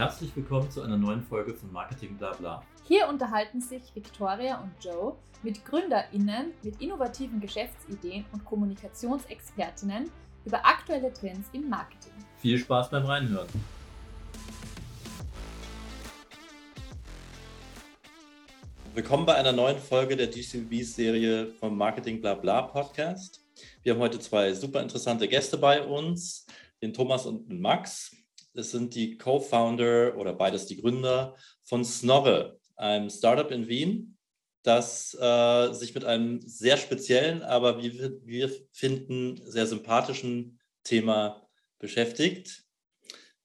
Herzlich willkommen zu einer neuen Folge von Marketing Blabla. Hier unterhalten sich Victoria und Joe mit GründerInnen mit innovativen Geschäftsideen und Kommunikationsexpertinnen über aktuelle Trends im Marketing. Viel Spaß beim Reinhören. Willkommen bei einer neuen Folge der DCB-Serie vom Marketing Blabla Podcast. Wir haben heute zwei super interessante Gäste bei uns, den Thomas und den Max. Es sind die Co-Founder oder beides die Gründer von Snorre, einem Startup in Wien, das äh, sich mit einem sehr speziellen, aber wie wir finden, sehr sympathischen Thema beschäftigt.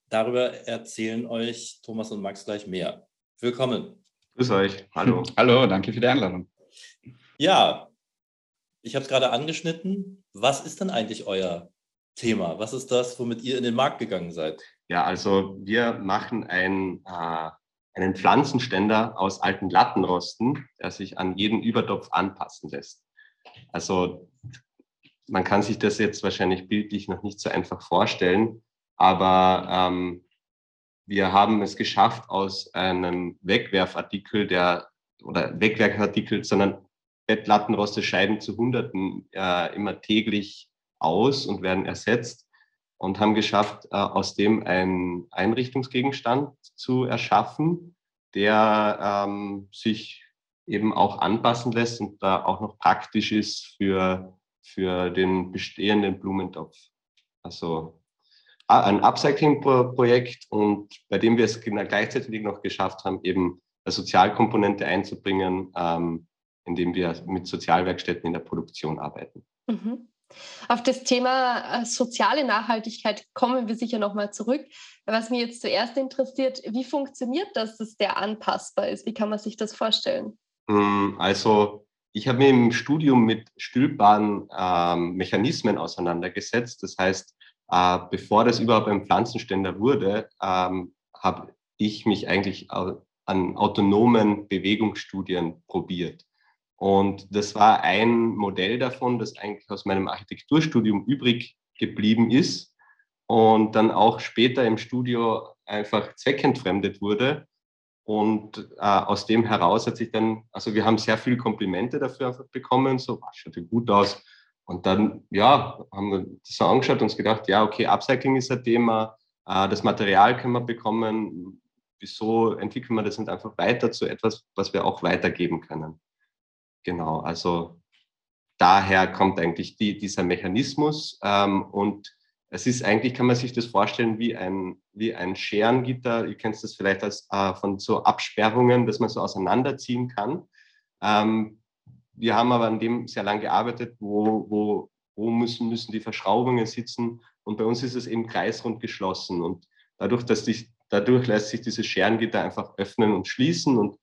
Darüber erzählen euch Thomas und Max gleich mehr. Willkommen. Grüß euch. Hallo. Hallo, danke für die Einladung. Ja, ich habe es gerade angeschnitten. Was ist denn eigentlich euer Thema? Was ist das, womit ihr in den Markt gegangen seid? Ja, also wir machen ein, äh, einen Pflanzenständer aus alten Lattenrosten, der sich an jeden Übertopf anpassen lässt. Also man kann sich das jetzt wahrscheinlich bildlich noch nicht so einfach vorstellen, aber ähm, wir haben es geschafft, aus einem Wegwerfartikel, der oder Wegwerfartikel, sondern Bettlattenroste scheiden zu Hunderten äh, immer täglich aus und werden ersetzt und haben geschafft, äh, aus dem einen Einrichtungsgegenstand zu erschaffen, der ähm, sich eben auch anpassen lässt und da auch noch praktisch ist für, für den bestehenden Blumentopf. Also ein Upcycling-Projekt und bei dem wir es gleichzeitig noch geschafft haben, eben eine Sozialkomponente einzubringen, ähm, indem wir mit Sozialwerkstätten in der Produktion arbeiten. Mhm. Auf das Thema äh, soziale Nachhaltigkeit kommen wir sicher nochmal zurück. Was mich jetzt zuerst interessiert, wie funktioniert das, dass der anpassbar ist? Wie kann man sich das vorstellen? Hm, also ich habe mich im Studium mit stülpbaren ähm, Mechanismen auseinandergesetzt. Das heißt, äh, bevor das überhaupt ein Pflanzenständer wurde, ähm, habe ich mich eigentlich an autonomen Bewegungsstudien probiert. Und das war ein Modell davon, das eigentlich aus meinem Architekturstudium übrig geblieben ist und dann auch später im Studio einfach zweckentfremdet wurde. Und äh, aus dem heraus hat sich dann, also wir haben sehr viele Komplimente dafür einfach bekommen, so, was schaut ja gut aus. Und dann, ja, haben wir das so angeschaut und uns gedacht, ja, okay, Upcycling ist ein Thema, äh, das Material können wir bekommen, wieso entwickeln wir das nicht einfach weiter zu etwas, was wir auch weitergeben können. Genau, also daher kommt eigentlich die, dieser Mechanismus ähm, und es ist eigentlich, kann man sich das vorstellen wie ein, wie ein Scherengitter. Ihr kennt das vielleicht als, äh, von so Absperrungen, dass man so auseinanderziehen kann. Ähm, wir haben aber an dem sehr lange gearbeitet, wo, wo, wo müssen, müssen die Verschraubungen sitzen. Und bei uns ist es eben kreisrund geschlossen. Und dadurch, dass die, dadurch lässt sich dieses Scherengitter einfach öffnen und schließen. Und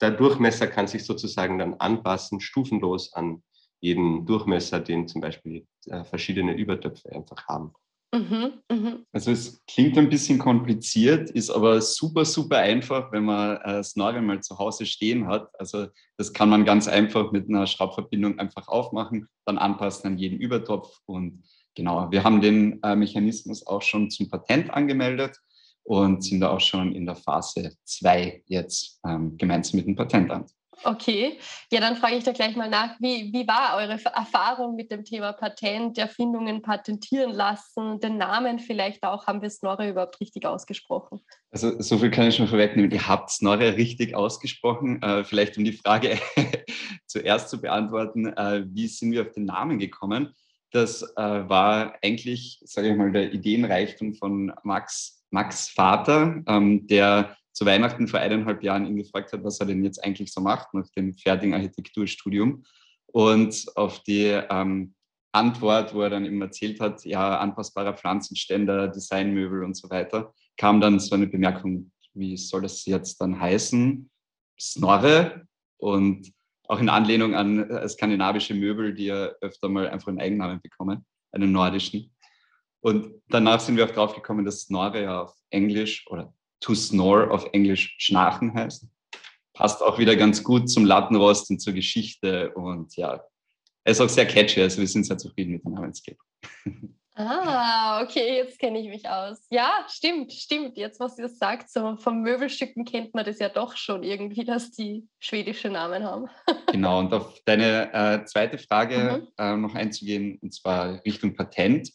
der Durchmesser kann sich sozusagen dann anpassen, stufenlos an jeden Durchmesser, den zum Beispiel äh, verschiedene Übertöpfe einfach haben. Mhm, mh. Also es klingt ein bisschen kompliziert, ist aber super, super einfach, wenn man äh, Snorri mal zu Hause stehen hat. Also das kann man ganz einfach mit einer Schraubverbindung einfach aufmachen, dann anpassen an jeden Übertopf. Und genau, wir haben den äh, Mechanismus auch schon zum Patent angemeldet und sind da auch schon in der Phase 2 jetzt ähm, gemeinsam mit dem Patentamt. Okay, ja, dann frage ich da gleich mal nach, wie, wie war eure Erfahrung mit dem Thema Patent, Erfindungen patentieren lassen, den Namen vielleicht auch, haben wir Snorre überhaupt richtig ausgesprochen? Also so viel kann ich schon vorwegnehmen, ihr habt Snorre richtig ausgesprochen. Äh, vielleicht um die Frage zuerst zu beantworten, äh, wie sind wir auf den Namen gekommen? Das äh, war eigentlich, sage ich mal, der Ideenreichtum von Max Max Vater, ähm, der zu Weihnachten vor eineinhalb Jahren ihn gefragt hat, was er denn jetzt eigentlich so macht nach dem fertigen Architekturstudium. Und auf die ähm, Antwort, wo er dann eben erzählt hat, ja, anpassbarer Pflanzenständer, Designmöbel und so weiter, kam dann so eine Bemerkung, wie soll das jetzt dann heißen? Snorre und auch in Anlehnung an äh, skandinavische Möbel, die ja öfter mal einfach einen Eigennamen bekommen, einen nordischen. Und danach sind wir auch drauf gekommen, dass Snorre ja auf Englisch oder to snore auf Englisch schnarchen heißt. Passt auch wieder ganz gut zum Lattenrost und zur Geschichte und ja, er ist auch sehr catchy, also wir sind sehr zufrieden mit dem Namensgeber. Ah, okay, jetzt kenne ich mich aus. Ja, stimmt, stimmt. Jetzt, was ihr sagt, so von Möbelstücken kennt man das ja doch schon irgendwie, dass die schwedische Namen haben. genau, und auf deine äh, zweite Frage mhm. äh, noch einzugehen, und zwar Richtung Patent.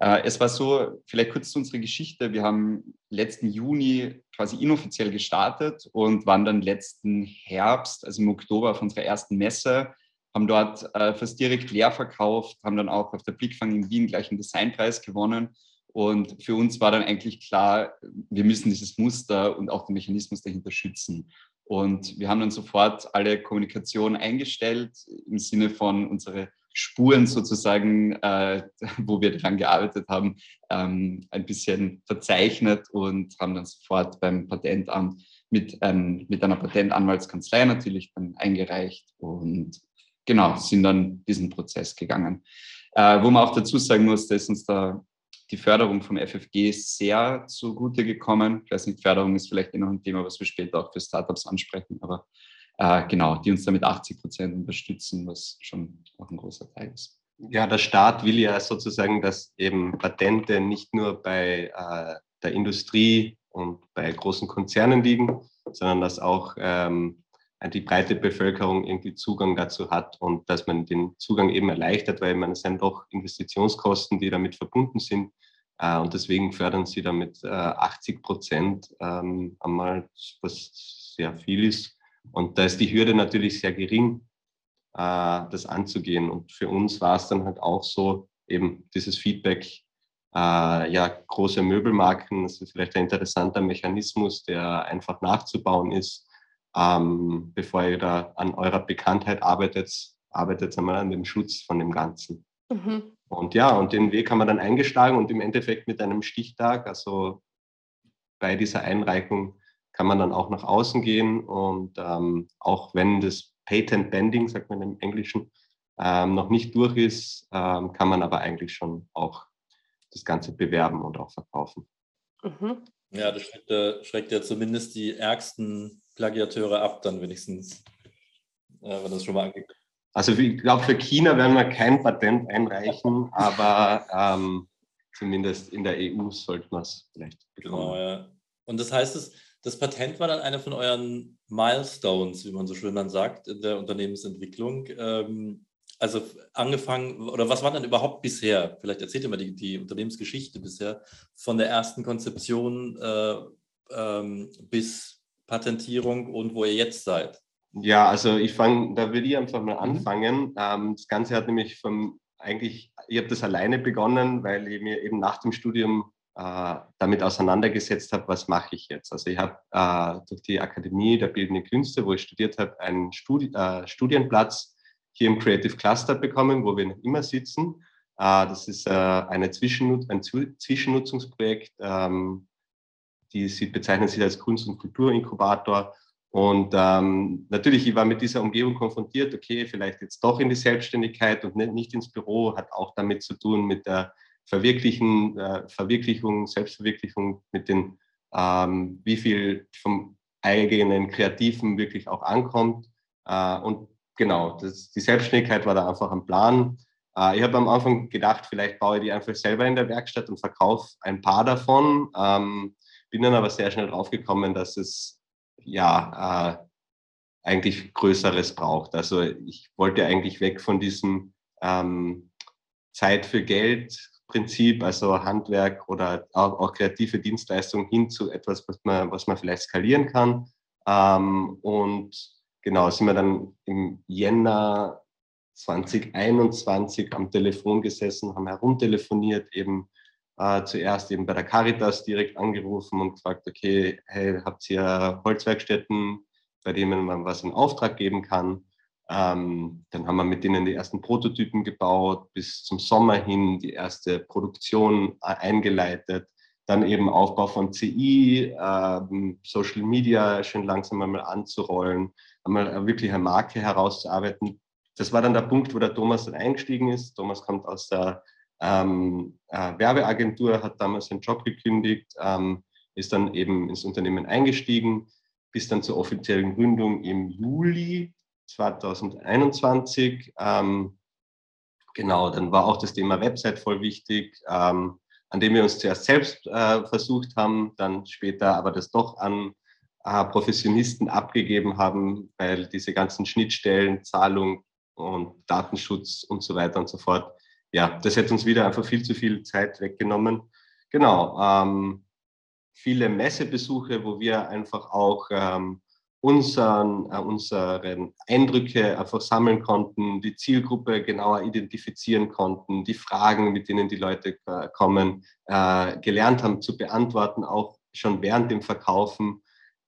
Äh, es war so, vielleicht kurz zu unserer Geschichte. Wir haben letzten Juni quasi inoffiziell gestartet und waren dann letzten Herbst, also im Oktober, auf unserer ersten Messe haben dort äh, fast direkt leer verkauft, haben dann auch auf der Blickfang in Wien gleich einen Designpreis gewonnen. Und für uns war dann eigentlich klar, wir müssen dieses Muster und auch den Mechanismus dahinter schützen. Und wir haben dann sofort alle Kommunikation eingestellt im Sinne von unsere Spuren sozusagen, äh, wo wir daran gearbeitet haben, ähm, ein bisschen verzeichnet und haben dann sofort beim Patentamt mit, ähm, mit einer Patentanwaltskanzlei natürlich dann eingereicht und genau, sind dann diesen Prozess gegangen. Äh, wo man auch dazu sagen muss, dass uns da die Förderung vom FFG sehr zugute gekommen. Ich weiß nicht, Förderung ist vielleicht eh noch ein Thema, was wir später auch für Startups ansprechen, aber äh, genau, die uns damit 80 Prozent unterstützen, was schon auch ein großer Teil ist. Ja, der Staat will ja sozusagen, dass eben Patente nicht nur bei äh, der Industrie und bei großen Konzernen liegen, sondern dass auch ähm, die breite Bevölkerung irgendwie Zugang dazu hat und dass man den Zugang eben erleichtert, weil man es sind doch Investitionskosten, die damit verbunden sind. Äh, und deswegen fördern sie damit 80 äh, Prozent ähm, einmal, was sehr viel ist. Und da ist die Hürde natürlich sehr gering, äh, das anzugehen. Und für uns war es dann halt auch so, eben dieses Feedback, ja, große Möbelmarken, das ist vielleicht ein interessanter Mechanismus, der einfach nachzubauen ist ähm, bevor ihr da an eurer Bekanntheit arbeitet, arbeitet einmal an dem Schutz von dem Ganzen. Mhm. Und ja, und den Weg haben wir dann eingeschlagen und im Endeffekt mit einem Stichtag, also bei dieser Einreichung kann man dann auch nach außen gehen und ähm, auch wenn das Patent Bending, sagt man im Englischen, ähm, noch nicht durch ist, ähm, kann man aber eigentlich schon auch das Ganze bewerben und auch verkaufen. Mhm. Ja, das schreckt, äh, schreckt, ja zumindest die ärgsten Plagiateure ab, dann wenigstens, äh, wenn das schon mal angeht. Also ich glaube, für China werden wir kein Patent einreichen, aber ähm, zumindest in der EU sollte man es vielleicht bekommen. Genau, ja. Und das heißt, das, das Patent war dann einer von euren Milestones, wie man so schön dann sagt, in der Unternehmensentwicklung. Ähm, also angefangen, oder was war denn überhaupt bisher? Vielleicht erzählt ihr mal die, die Unternehmensgeschichte bisher von der ersten Konzeption äh, ähm, bis Patentierung und wo ihr jetzt seid. Ja, also ich fange, da würde ich einfach mal mhm. anfangen. Ähm, das Ganze hat nämlich vom, eigentlich, ich habe das alleine begonnen, weil ich mir eben nach dem Studium äh, damit auseinandergesetzt habe, was mache ich jetzt. Also ich habe äh, durch die Akademie der Bildenden Künste, wo ich studiert habe, einen Studi äh, Studienplatz hier im Creative Cluster bekommen, wo wir noch immer sitzen. Äh, das ist äh, eine Zwischennut ein Zwischennutzungsprojekt, ähm, die sie bezeichnen sich als Kunst- und Kulturinkubator. Und ähm, natürlich, ich war mit dieser Umgebung konfrontiert, okay, vielleicht jetzt doch in die Selbstständigkeit und nicht, nicht ins Büro, hat auch damit zu tun mit der Verwirklichen, äh, Verwirklichung, Selbstverwirklichung, mit den, ähm, wie viel vom eigenen Kreativen wirklich auch ankommt. Äh, und genau, das, die Selbstständigkeit war da einfach ein Plan. Äh, ich habe am Anfang gedacht, vielleicht baue ich die einfach selber in der Werkstatt und verkaufe ein paar davon. Ähm, bin dann aber sehr schnell draufgekommen, dass es ja äh, eigentlich Größeres braucht. Also ich wollte eigentlich weg von diesem ähm, Zeit für Geld Prinzip, also Handwerk oder auch, auch, kreative Dienstleistungen hin zu etwas, was man, was man vielleicht skalieren kann. Ähm, und genau, sind wir dann im Jänner 2021 am Telefon gesessen, haben herumtelefoniert, eben äh, zuerst eben bei der Caritas direkt angerufen und gefragt, okay, hey, habt ihr Holzwerkstätten, bei denen man was in Auftrag geben kann? Ähm, dann haben wir mit denen die ersten Prototypen gebaut, bis zum Sommer hin die erste Produktion äh, eingeleitet dann eben Aufbau von CI, ähm, Social Media schön langsam einmal anzurollen, einmal wirklich eine Marke herauszuarbeiten. Das war dann der Punkt, wo der Thomas dann eingestiegen ist. Thomas kommt aus der ähm, äh, Werbeagentur, hat damals seinen Job gekündigt, ähm, ist dann eben ins Unternehmen eingestiegen, bis dann zur offiziellen Gründung im Juli 2021. Ähm, Genau, dann war auch das Thema Website voll wichtig, ähm, an dem wir uns zuerst selbst äh, versucht haben, dann später aber das doch an äh, Professionisten abgegeben haben, weil diese ganzen Schnittstellen, Zahlung und Datenschutz und so weiter und so fort, ja, das hätte uns wieder einfach viel zu viel Zeit weggenommen. Genau, ähm, viele Messebesuche, wo wir einfach auch ähm, unseren, äh, unsere Eindrücke einfach sammeln konnten, die Zielgruppe genauer identifizieren konnten, die Fragen, mit denen die Leute äh, kommen, äh, gelernt haben zu beantworten, auch schon während dem Verkaufen,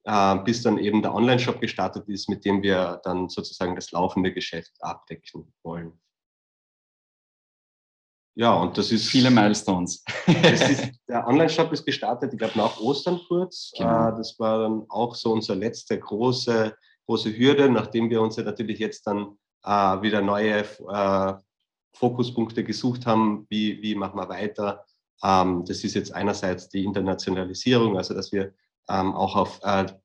äh, bis dann eben der Online-Shop gestartet ist, mit dem wir dann sozusagen das laufende Geschäft abdecken wollen. Ja, und das ist. Viele Milestones. ist, der Online-Shop ist gestartet, ich glaube, nach Ostern kurz. Genau. Äh, das war dann auch so unsere letzte große, große Hürde, nachdem wir uns ja natürlich jetzt dann äh, wieder neue äh, Fokuspunkte gesucht haben, wie, wie machen wir weiter. Ähm, das ist jetzt einerseits die Internationalisierung, also dass wir ähm, auch auf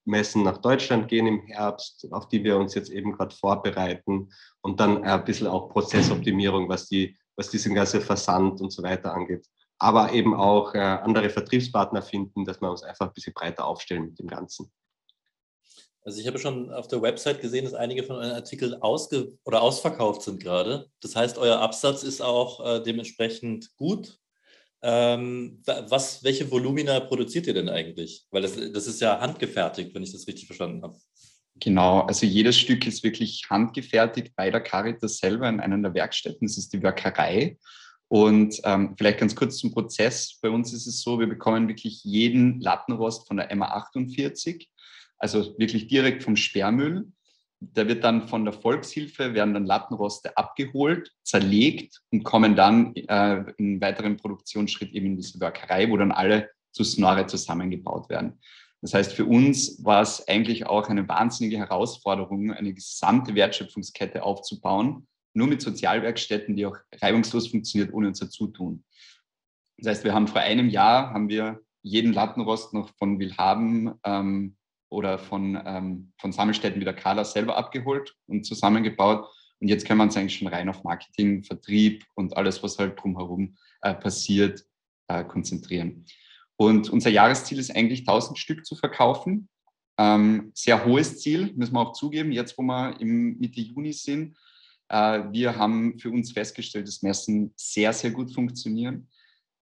Messen nach Deutschland gehen im Herbst, auf die wir uns jetzt eben gerade vorbereiten und dann ein bisschen auch Prozessoptimierung, was die was diesen ganzen Versand und so weiter angeht. Aber eben auch äh, andere Vertriebspartner finden, dass wir uns einfach ein bisschen breiter aufstellen mit dem Ganzen. Also ich habe schon auf der Website gesehen, dass einige von euren Artikeln ausge oder ausverkauft sind gerade. Das heißt, euer Absatz ist auch äh, dementsprechend gut. Ähm, was, welche Volumina produziert ihr denn eigentlich? Weil das, das ist ja handgefertigt, wenn ich das richtig verstanden habe. Genau, also jedes Stück ist wirklich handgefertigt bei der Caritas selber in einer der Werkstätten. Das ist die Werkerei. Und ähm, vielleicht ganz kurz zum Prozess. Bei uns ist es so, wir bekommen wirklich jeden Lattenrost von der MA48, also wirklich direkt vom Sperrmüll. Da wird dann von der Volkshilfe, werden dann Lattenroste abgeholt, zerlegt und kommen dann äh, im weiteren Produktionsschritt eben in diese Werkerei, wo dann alle zu Snorre zusammengebaut werden. Das heißt, für uns war es eigentlich auch eine wahnsinnige Herausforderung, eine gesamte Wertschöpfungskette aufzubauen, nur mit Sozialwerkstätten, die auch reibungslos funktioniert, ohne unser Zutun. Das heißt, wir haben vor einem Jahr haben wir jeden Lattenrost noch von Willhaben ähm, oder von, ähm, von Sammelstätten wie der Kala selber abgeholt und zusammengebaut. Und jetzt können wir uns eigentlich schon rein auf Marketing, Vertrieb und alles, was halt drumherum äh, passiert, äh, konzentrieren. Und unser Jahresziel ist eigentlich 1000 Stück zu verkaufen. Ähm, sehr hohes Ziel, müssen wir auch zugeben, jetzt wo wir im Mitte Juni sind. Äh, wir haben für uns festgestellt, dass Messen sehr, sehr gut funktionieren.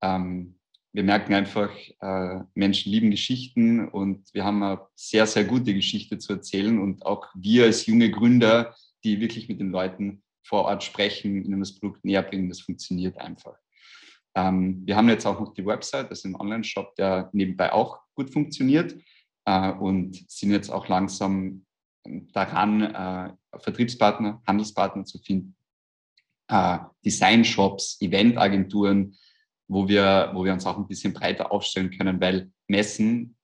Ähm, wir merken einfach, äh, Menschen lieben Geschichten und wir haben eine sehr, sehr gute Geschichte zu erzählen. Und auch wir als junge Gründer, die wirklich mit den Leuten vor Ort sprechen, ihnen das Produkt näher bringen, das funktioniert einfach. Ähm, wir haben jetzt auch noch die Website, das ist ein Online-Shop, der nebenbei auch gut funktioniert äh, und sind jetzt auch langsam daran, äh, Vertriebspartner, Handelspartner zu finden, äh, Design-Shops, Eventagenturen, wo wir, wo wir uns auch ein bisschen breiter aufstellen können, weil Messen,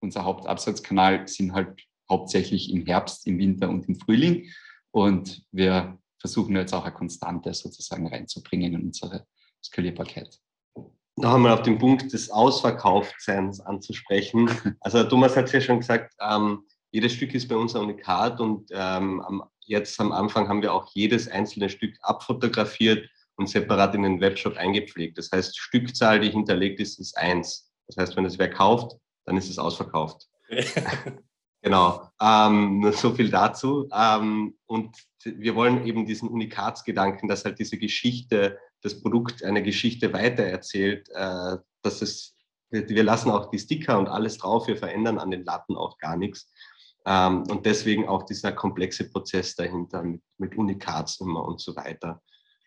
unser Hauptabsatzkanal, sind halt hauptsächlich im Herbst, im Winter und im Frühling. Und wir versuchen jetzt auch eine Konstante sozusagen reinzubringen in unsere Skalierbarkeit. Noch einmal auf den Punkt des Ausverkauftseins anzusprechen. Also Thomas hat es ja schon gesagt, ähm, jedes Stück ist bei uns ein Unikat und ähm, am, jetzt am Anfang haben wir auch jedes einzelne Stück abfotografiert und separat in den Webshop eingepflegt. Das heißt, Stückzahl, die hinterlegt ist, ist eins. Das heißt, wenn es wer kauft, dann ist es ausverkauft. genau. Ähm, nur so viel dazu. Ähm, und wir wollen eben diesen Unikatsgedanken, dass halt diese Geschichte das Produkt eine Geschichte weitererzählt, äh, dass es, wir lassen auch die Sticker und alles drauf, wir verändern an den Latten auch gar nichts. Ähm, und deswegen auch dieser komplexe Prozess dahinter mit, mit Unikatsnummer und so weiter.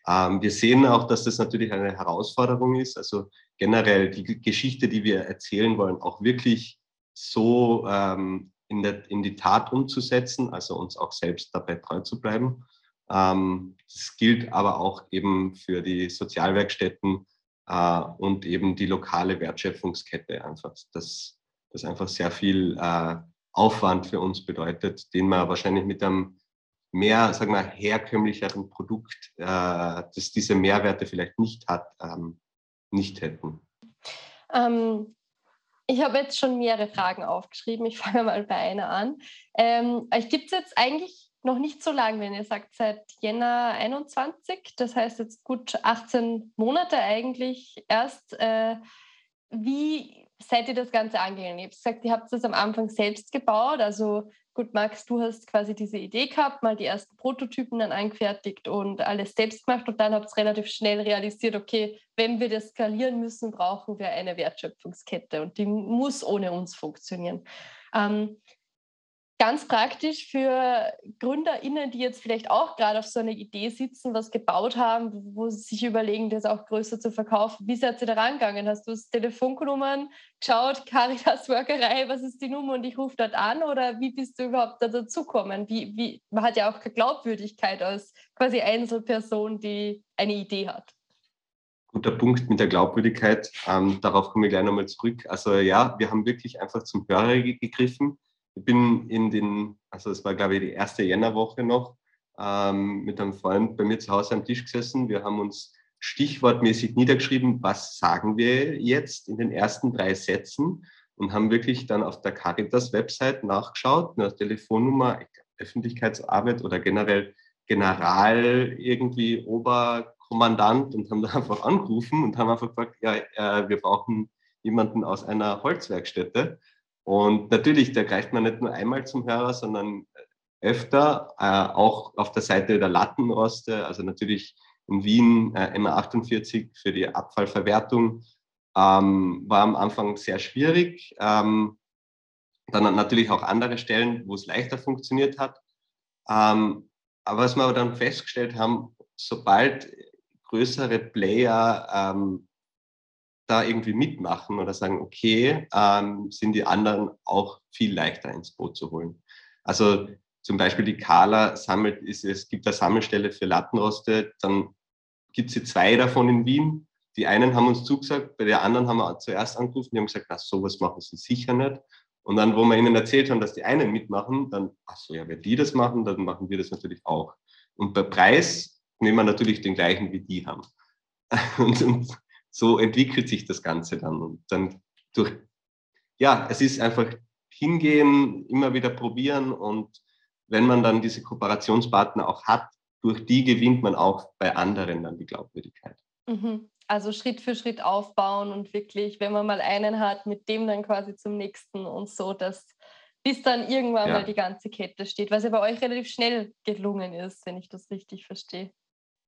Ähm, wir sehen auch, dass das natürlich eine Herausforderung ist. Also generell die Geschichte, die wir erzählen wollen, auch wirklich so ähm, in, der, in die Tat umzusetzen, also uns auch selbst dabei treu zu bleiben. Ähm, das gilt aber auch eben für die Sozialwerkstätten äh, und eben die lokale Wertschöpfungskette einfach, dass das einfach sehr viel äh, Aufwand für uns bedeutet, den man wahrscheinlich mit einem mehr, sagen wir, herkömmlicheren Produkt, äh, das diese Mehrwerte vielleicht nicht hat, ähm, nicht hätten. Ähm, ich habe jetzt schon mehrere Fragen aufgeschrieben. Ich fange mal bei einer an. Ähm, Gibt es jetzt eigentlich noch nicht so lang, wenn ihr sagt, seit Jänner 21, das heißt jetzt gut 18 Monate eigentlich erst. Äh, wie seid ihr das Ganze angegangen? Ihr habt gesagt, ihr habt das am Anfang selbst gebaut. Also gut, Max, du hast quasi diese Idee gehabt, mal die ersten Prototypen dann angefertigt und alles selbst gemacht und dann habt ihr relativ schnell realisiert, okay, wenn wir das skalieren müssen, brauchen wir eine Wertschöpfungskette und die muss ohne uns funktionieren. Ähm, ganz praktisch für GründerInnen, die jetzt vielleicht auch gerade auf so einer Idee sitzen, was gebaut haben, wo sie sich überlegen, das auch größer zu verkaufen. Wie seid ihr da rangegangen? Hast du das Telefonnummern geschaut, Caritas Workerei, was ist die Nummer und ich rufe dort an? Oder wie bist du überhaupt da dazugekommen? Wie, wie, man hat ja auch Glaubwürdigkeit als quasi Einzelperson, die eine Idee hat. Guter Punkt mit der Glaubwürdigkeit. Ähm, darauf komme ich gleich nochmal zurück. Also ja, wir haben wirklich einfach zum Hörer gegriffen bin in den, also es war glaube ich die erste Jännerwoche noch, ähm, mit einem Freund bei mir zu Hause am Tisch gesessen. Wir haben uns stichwortmäßig niedergeschrieben, was sagen wir jetzt in den ersten drei Sätzen und haben wirklich dann auf der Caritas-Website nachgeschaut, nach Telefonnummer, Öffentlichkeitsarbeit oder generell General irgendwie Oberkommandant und haben da einfach angerufen und haben einfach gesagt, ja, äh, wir brauchen jemanden aus einer Holzwerkstätte. Und natürlich, da greift man nicht nur einmal zum Hörer, sondern öfter, äh, auch auf der Seite der Lattenroste, also natürlich in Wien äh, MA48 für die Abfallverwertung, ähm, war am Anfang sehr schwierig. Ähm, dann natürlich auch andere Stellen, wo es leichter funktioniert hat. Ähm, aber was wir dann festgestellt haben, sobald größere Player ähm, da irgendwie mitmachen oder sagen, okay, ähm, sind die anderen auch viel leichter ins Boot zu holen. Also zum Beispiel die Kala sammelt, ist, es gibt eine Sammelstelle für Lattenroste, dann gibt es zwei davon in Wien. Die einen haben uns zugesagt, bei der anderen haben wir zuerst angerufen, die haben gesagt, na, sowas machen sie sicher nicht. Und dann, wo wir ihnen erzählt haben, dass die einen mitmachen, dann, ach so, ja, wenn die das machen, dann machen wir das natürlich auch. Und bei Preis nehmen wir natürlich den gleichen, wie die haben. Und, und so entwickelt sich das Ganze dann. Und dann durch, ja, es ist einfach hingehen, immer wieder probieren und wenn man dann diese Kooperationspartner auch hat, durch die gewinnt man auch bei anderen dann die Glaubwürdigkeit. Mhm. Also Schritt für Schritt aufbauen und wirklich, wenn man mal einen hat, mit dem dann quasi zum nächsten und so, dass bis dann irgendwann ja. mal die ganze Kette steht, was ja bei euch relativ schnell gelungen ist, wenn ich das richtig verstehe.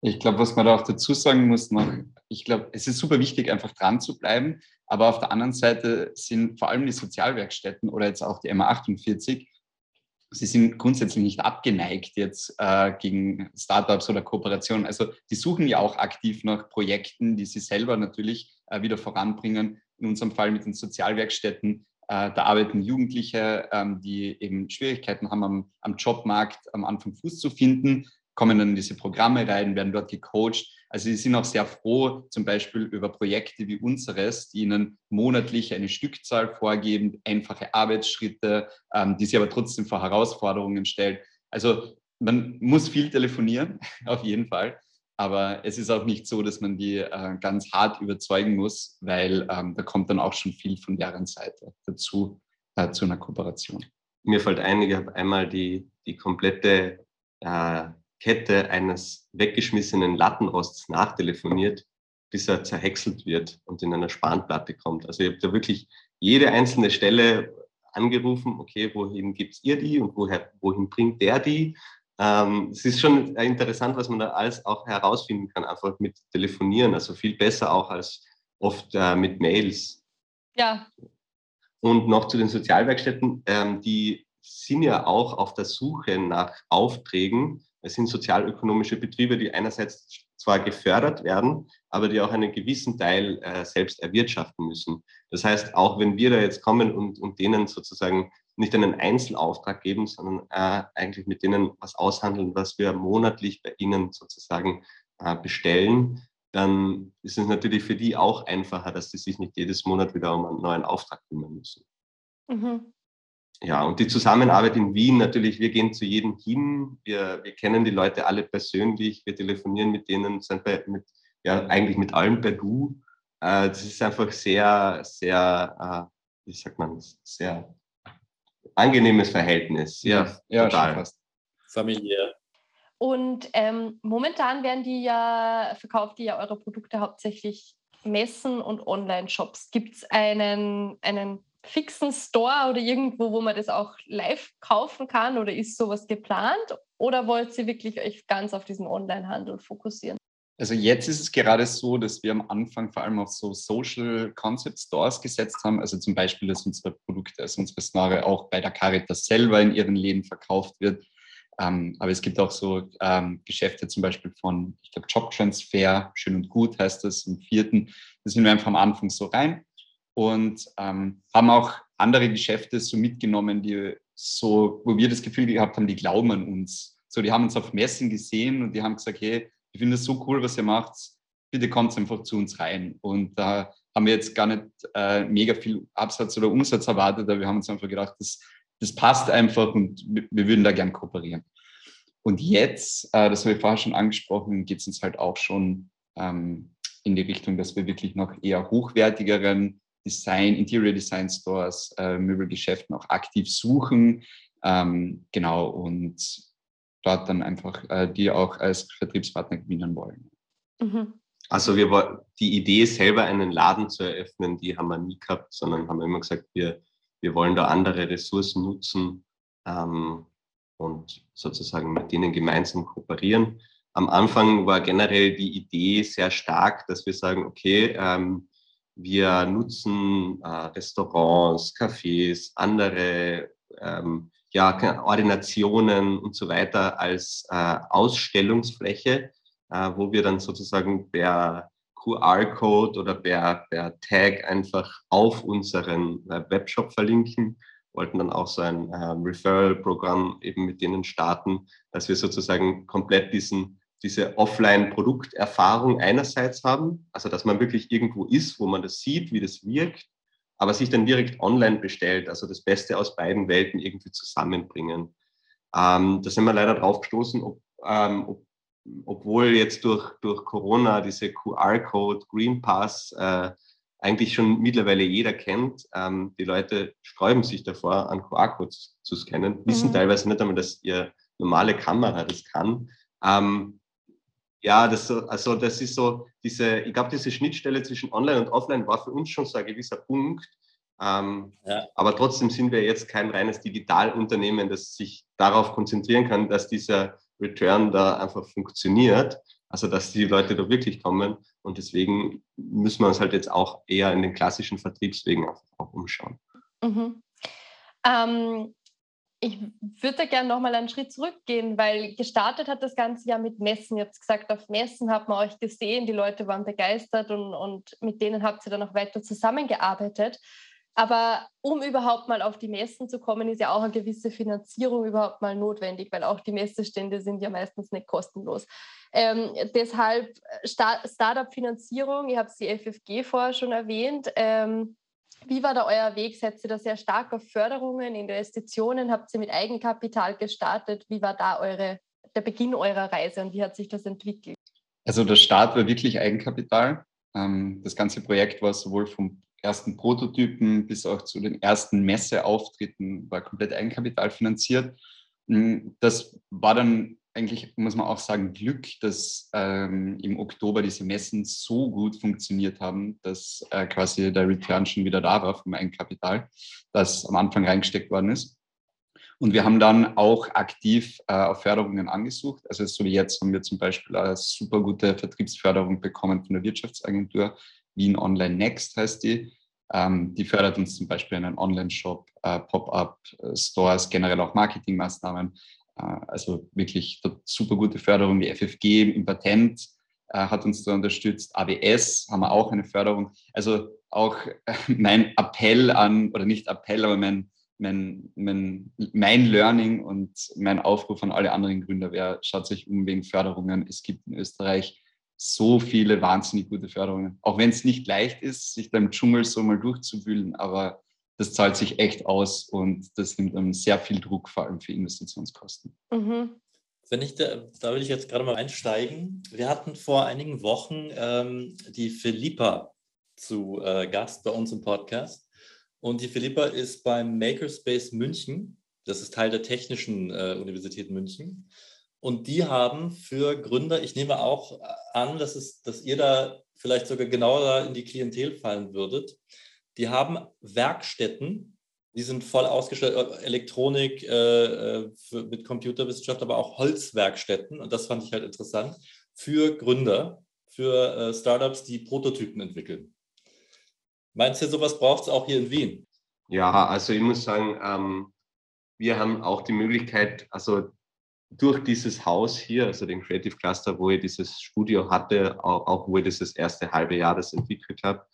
Ich glaube, was man da auch dazu sagen muss, noch, ich glaube, es ist super wichtig, einfach dran zu bleiben. Aber auf der anderen Seite sind vor allem die Sozialwerkstätten oder jetzt auch die MA48, sie sind grundsätzlich nicht abgeneigt jetzt äh, gegen Startups oder Kooperationen. Also die suchen ja auch aktiv nach Projekten, die sie selber natürlich äh, wieder voranbringen. In unserem Fall mit den Sozialwerkstätten. Äh, da arbeiten Jugendliche, ähm, die eben Schwierigkeiten haben, am, am Jobmarkt am Anfang Fuß zu finden kommen dann in diese Programme rein, werden dort gecoacht. Also sie sind auch sehr froh, zum Beispiel über Projekte wie unseres, die ihnen monatlich eine Stückzahl vorgeben, einfache Arbeitsschritte, ähm, die sie aber trotzdem vor Herausforderungen stellen. Also man muss viel telefonieren, auf jeden Fall. Aber es ist auch nicht so, dass man die äh, ganz hart überzeugen muss, weil ähm, da kommt dann auch schon viel von deren Seite dazu, äh, zu einer Kooperation. Mir fällt ein, ich habe einmal die, die komplette äh, Kette eines weggeschmissenen Lattenrosts nachtelefoniert, bis er zerhäckselt wird und in einer Spanplatte kommt. Also ich habe da wirklich jede einzelne Stelle angerufen, okay, wohin gibt ihr die und woher, wohin bringt der die? Ähm, es ist schon interessant, was man da alles auch herausfinden kann, einfach mit Telefonieren, also viel besser auch als oft äh, mit Mails. Ja. Und noch zu den Sozialwerkstätten, ähm, die sind ja auch auf der Suche nach Aufträgen, es sind sozialökonomische Betriebe, die einerseits zwar gefördert werden, aber die auch einen gewissen Teil äh, selbst erwirtschaften müssen. Das heißt, auch wenn wir da jetzt kommen und, und denen sozusagen nicht einen Einzelauftrag geben, sondern äh, eigentlich mit denen was aushandeln, was wir monatlich bei ihnen sozusagen äh, bestellen, dann ist es natürlich für die auch einfacher, dass sie sich nicht jedes Monat wieder um einen neuen Auftrag kümmern müssen. Mhm. Ja, und die Zusammenarbeit in Wien natürlich, wir gehen zu jedem hin, wir, wir kennen die Leute alle persönlich, wir telefonieren mit denen, sind bei, mit, ja, eigentlich mit allen per Du. Äh, das ist einfach sehr, sehr, äh, wie sagt man, sehr angenehmes Verhältnis. Ja, ja total. Fast. Familiär. Und ähm, momentan werden die ja, verkauft ihr ja eure Produkte hauptsächlich Messen und Online-Shops. Gibt es einen, einen fixen Store oder irgendwo, wo man das auch live kaufen kann oder ist sowas geplant? Oder wollt ihr wirklich euch ganz auf diesen Online-Handel fokussieren? Also jetzt ist es gerade so, dass wir am Anfang vor allem auf so Social Concept Stores gesetzt haben. Also zum Beispiel, dass unsere Produkte, also unsere Snare auch bei der Caritas selber in ihren Läden verkauft wird. Ähm, aber es gibt auch so ähm, Geschäfte zum Beispiel von, ich glaube, Jobtransfer, schön und gut heißt das, im vierten. Da sind wir einfach am Anfang so rein und ähm, haben auch andere Geschäfte so mitgenommen, die so, wo wir das Gefühl gehabt haben, die glauben an uns. So, die haben uns auf Messen gesehen und die haben gesagt, hey, ich finde es so cool, was ihr macht, bitte kommt einfach zu uns rein. Und da haben wir jetzt gar nicht äh, mega viel Absatz oder Umsatz erwartet, aber wir haben uns einfach gedacht, das, das passt einfach und wir würden da gern kooperieren. Und jetzt, äh, das habe ich vorher schon angesprochen, geht es uns halt auch schon ähm, in die Richtung, dass wir wirklich noch eher hochwertigeren Design, Interior Design Stores, äh, Möbelgeschäften auch aktiv suchen. Ähm, genau, und dort dann einfach äh, die auch als Vertriebspartner gewinnen wollen. Mhm. Also wir die Idee selber einen Laden zu eröffnen, die haben wir nie gehabt, sondern haben immer gesagt, wir, wir wollen da andere Ressourcen nutzen ähm, und sozusagen mit denen gemeinsam kooperieren. Am Anfang war generell die Idee sehr stark, dass wir sagen, okay, ähm, wir nutzen äh, Restaurants, Cafés, andere ähm, ja, Ordinationen und so weiter als äh, Ausstellungsfläche, äh, wo wir dann sozusagen per QR-Code oder per, per Tag einfach auf unseren äh, Webshop verlinken. Wollten dann auch so ein äh, Referral-Programm eben mit denen starten, dass wir sozusagen komplett diesen diese Offline-Produkterfahrung einerseits haben, also dass man wirklich irgendwo ist, wo man das sieht, wie das wirkt, aber sich dann direkt online bestellt, also das Beste aus beiden Welten irgendwie zusammenbringen. Ähm, da sind wir leider drauf gestoßen, ob, ähm, ob, obwohl jetzt durch, durch Corona diese QR-Code, Green Pass äh, eigentlich schon mittlerweile jeder kennt. Ähm, die Leute sträuben sich davor, an QR-Codes zu scannen, wissen mhm. teilweise nicht einmal, dass ihr normale Kamera das kann. Ähm, ja, das, so, also das ist so, diese, ich glaube, diese Schnittstelle zwischen Online und Offline war für uns schon so ein gewisser Punkt. Ähm, ja. Aber trotzdem sind wir jetzt kein reines Digitalunternehmen, das sich darauf konzentrieren kann, dass dieser Return da einfach funktioniert. Also, dass die Leute da wirklich kommen. Und deswegen müssen wir uns halt jetzt auch eher in den klassischen Vertriebswegen auch, auch umschauen. Mhm. Ähm, ich würde gerne noch mal einen Schritt zurückgehen, weil gestartet hat das Ganze ja mit Messen. Ihr habt gesagt, auf Messen hat man euch gesehen, die Leute waren begeistert und, und mit denen habt ihr dann auch weiter zusammengearbeitet. Aber um überhaupt mal auf die Messen zu kommen, ist ja auch eine gewisse Finanzierung überhaupt mal notwendig, weil auch die Messestände sind ja meistens nicht kostenlos. Ähm, deshalb äh, Startup-Finanzierung, ihr habt die FFG vorher schon erwähnt. Ähm, wie war da euer Weg? Seid ihr da sehr stark auf Förderungen, Investitionen? Habt ihr mit Eigenkapital gestartet? Wie war da eure, der Beginn eurer Reise und wie hat sich das entwickelt? Also der Start war wirklich Eigenkapital. Ähm, das ganze Projekt war sowohl vom ersten Prototypen bis auch zu den ersten Messeauftritten war komplett Eigenkapital finanziert. Hm, das war dann eigentlich, muss man auch sagen, Glück, dass ähm, im Oktober diese Messen so gut funktioniert haben, dass äh, quasi der Return schon wieder da war vom Eigenkapital, das am Anfang reingesteckt worden ist. Und wir haben dann auch aktiv äh, auf Förderungen angesucht. Also so wie jetzt haben wir zum Beispiel eine super gute Vertriebsförderung bekommen von der Wirtschaftsagentur. Wien Online Next heißt die. Ähm, die fördert uns zum Beispiel einen Online-Shop, äh, Pop-up-Stores, generell auch Marketingmaßnahmen. Äh, also wirklich super gute Förderung. Die FFG im Patent äh, hat uns da unterstützt. ABS haben wir auch eine Förderung. Also auch mein Appell an, oder nicht Appell, aber mein, mein, mein, mein Learning und mein Aufruf an alle anderen Gründer wäre, schaut sich um wegen Förderungen. Es gibt in Österreich so viele wahnsinnig gute Förderungen. Auch wenn es nicht leicht ist, sich da im Dschungel so mal durchzuwühlen, aber das zahlt sich echt aus und das nimmt einem sehr viel Druck, vor allem für Investitionskosten. Mhm. Wenn ich da, da will ich jetzt gerade mal einsteigen. Wir hatten vor einigen Wochen ähm, die Philippa zu äh, Gast bei uns im Podcast. Und die Philippa ist beim Makerspace München Das ist Teil der Technischen äh, Universität München. Und die haben für Gründer, ich nehme auch an, dass, es, dass ihr da vielleicht sogar genauer in die Klientel fallen würdet, die haben Werkstätten, die sind voll ausgestattet, Elektronik äh, äh, für, mit Computerwissenschaft, aber auch Holzwerkstätten. Und das fand ich halt interessant für Gründer, für äh, Startups, die Prototypen entwickeln. Meinst du, sowas braucht es auch hier in Wien? Ja, also ich muss sagen, ähm, wir haben auch die Möglichkeit, also durch dieses Haus hier, also den Creative Cluster, wo ich dieses Studio hatte, auch, auch wo ich das erste halbe Jahr das entwickelt habe,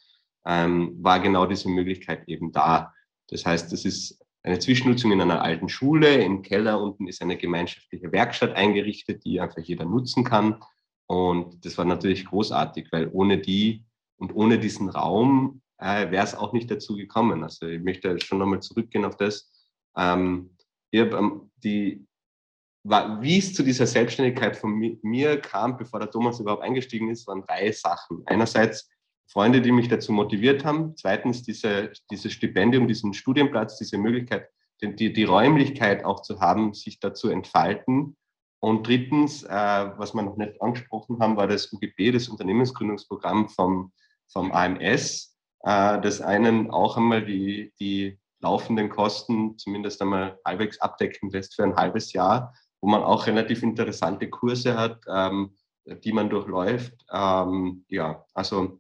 ähm, war genau diese Möglichkeit eben da. Das heißt, das ist eine Zwischennutzung in einer alten Schule. Im Keller unten ist eine gemeinschaftliche Werkstatt eingerichtet, die einfach jeder nutzen kann. Und das war natürlich großartig, weil ohne die und ohne diesen Raum äh, wäre es auch nicht dazu gekommen. Also ich möchte schon nochmal zurückgehen auf das. Ähm, ich habe ähm, die wie es zu dieser Selbstständigkeit von mir kam, bevor der Thomas überhaupt eingestiegen ist, waren drei Sachen. Einerseits Freunde, die mich dazu motiviert haben. Zweitens diese, dieses Stipendium, diesen Studienplatz, diese Möglichkeit, die, die Räumlichkeit auch zu haben, sich dazu entfalten. Und drittens, äh, was wir noch nicht angesprochen haben, war das UGB, das Unternehmensgründungsprogramm vom, vom AMS, äh, das einen auch einmal die, die laufenden Kosten zumindest einmal halbwegs abdecken lässt für ein halbes Jahr wo man auch relativ interessante Kurse hat, ähm, die man durchläuft. Ähm, ja, also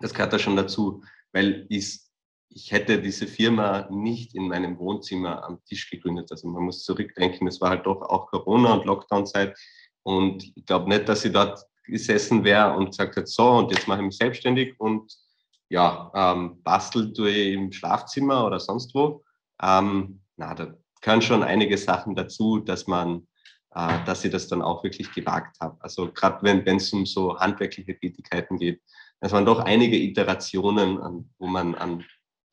das gehört da schon dazu, weil ich, ich hätte diese Firma nicht in meinem Wohnzimmer am Tisch gegründet. Also man muss zurückdenken, es war halt doch auch Corona und Lockdown-Zeit. Und ich glaube nicht, dass ich dort gesessen wäre und gesagt hätte, so, und jetzt mache ich mich selbstständig und ja, ähm, bastel tue ich im Schlafzimmer oder sonst wo. Ähm, na, da gehören schon einige Sachen dazu, dass man, äh, dass ich das dann auch wirklich gewagt habe. Also gerade wenn es um so handwerkliche Tätigkeiten geht, es waren doch einige Iterationen, an, wo man an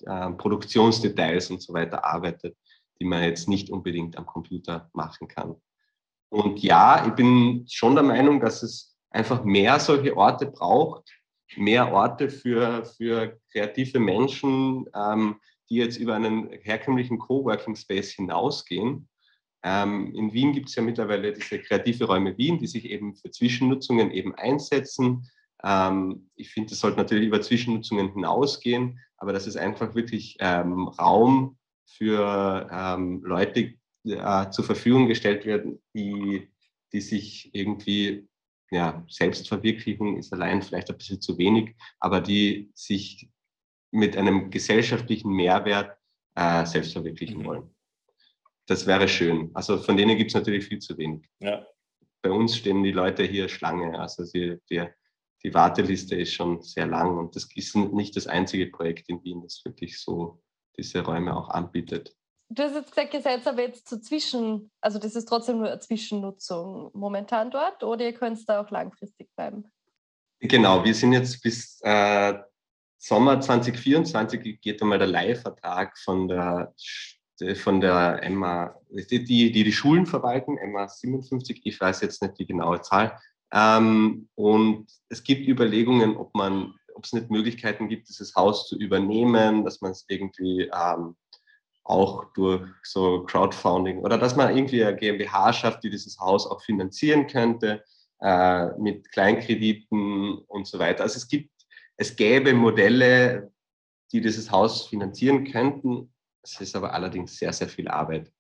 äh, Produktionsdetails und so weiter arbeitet, die man jetzt nicht unbedingt am Computer machen kann. Und ja, ich bin schon der Meinung, dass es einfach mehr solche Orte braucht, mehr Orte für, für kreative Menschen, ähm, die jetzt über einen herkömmlichen Coworking Space hinausgehen. Ähm, in Wien gibt es ja mittlerweile diese kreative Räume Wien, die sich eben für Zwischennutzungen eben einsetzen. Ähm, ich finde, das sollte natürlich über Zwischennutzungen hinausgehen, aber das ist einfach wirklich ähm, Raum für ähm, Leute äh, zur Verfügung gestellt werden, die, die sich irgendwie ja, Selbstverwirklichung ist allein vielleicht ein bisschen zu wenig, aber die sich mit einem gesellschaftlichen Mehrwert äh, selbst verwirklichen mhm. wollen. Das wäre schön. Also von denen gibt es natürlich viel zu wenig. Ja. Bei uns stehen die Leute hier Schlange. Also die, die, die Warteliste ist schon sehr lang und das ist nicht das einzige Projekt in Wien, das wirklich so diese Räume auch anbietet. Du hast jetzt gesagt, ihr seid aber jetzt zu Zwischen, also das ist trotzdem nur eine Zwischennutzung momentan dort oder ihr könnt da auch langfristig bleiben? Genau, wir sind jetzt bis äh, Sommer 2024 geht einmal der Leihvertrag von der, von der Emma, die, die die Schulen verwalten, Emma 57, ich weiß jetzt nicht die genaue Zahl. Ähm, und es gibt Überlegungen, ob man, ob es nicht Möglichkeiten gibt, dieses Haus zu übernehmen, dass man es irgendwie ähm, auch durch so Crowdfunding oder dass man irgendwie eine GmbH schafft, die dieses Haus auch finanzieren könnte äh, mit Kleinkrediten und so weiter. Also es gibt es gäbe Modelle, die dieses Haus finanzieren könnten. Es ist aber allerdings sehr, sehr viel Arbeit.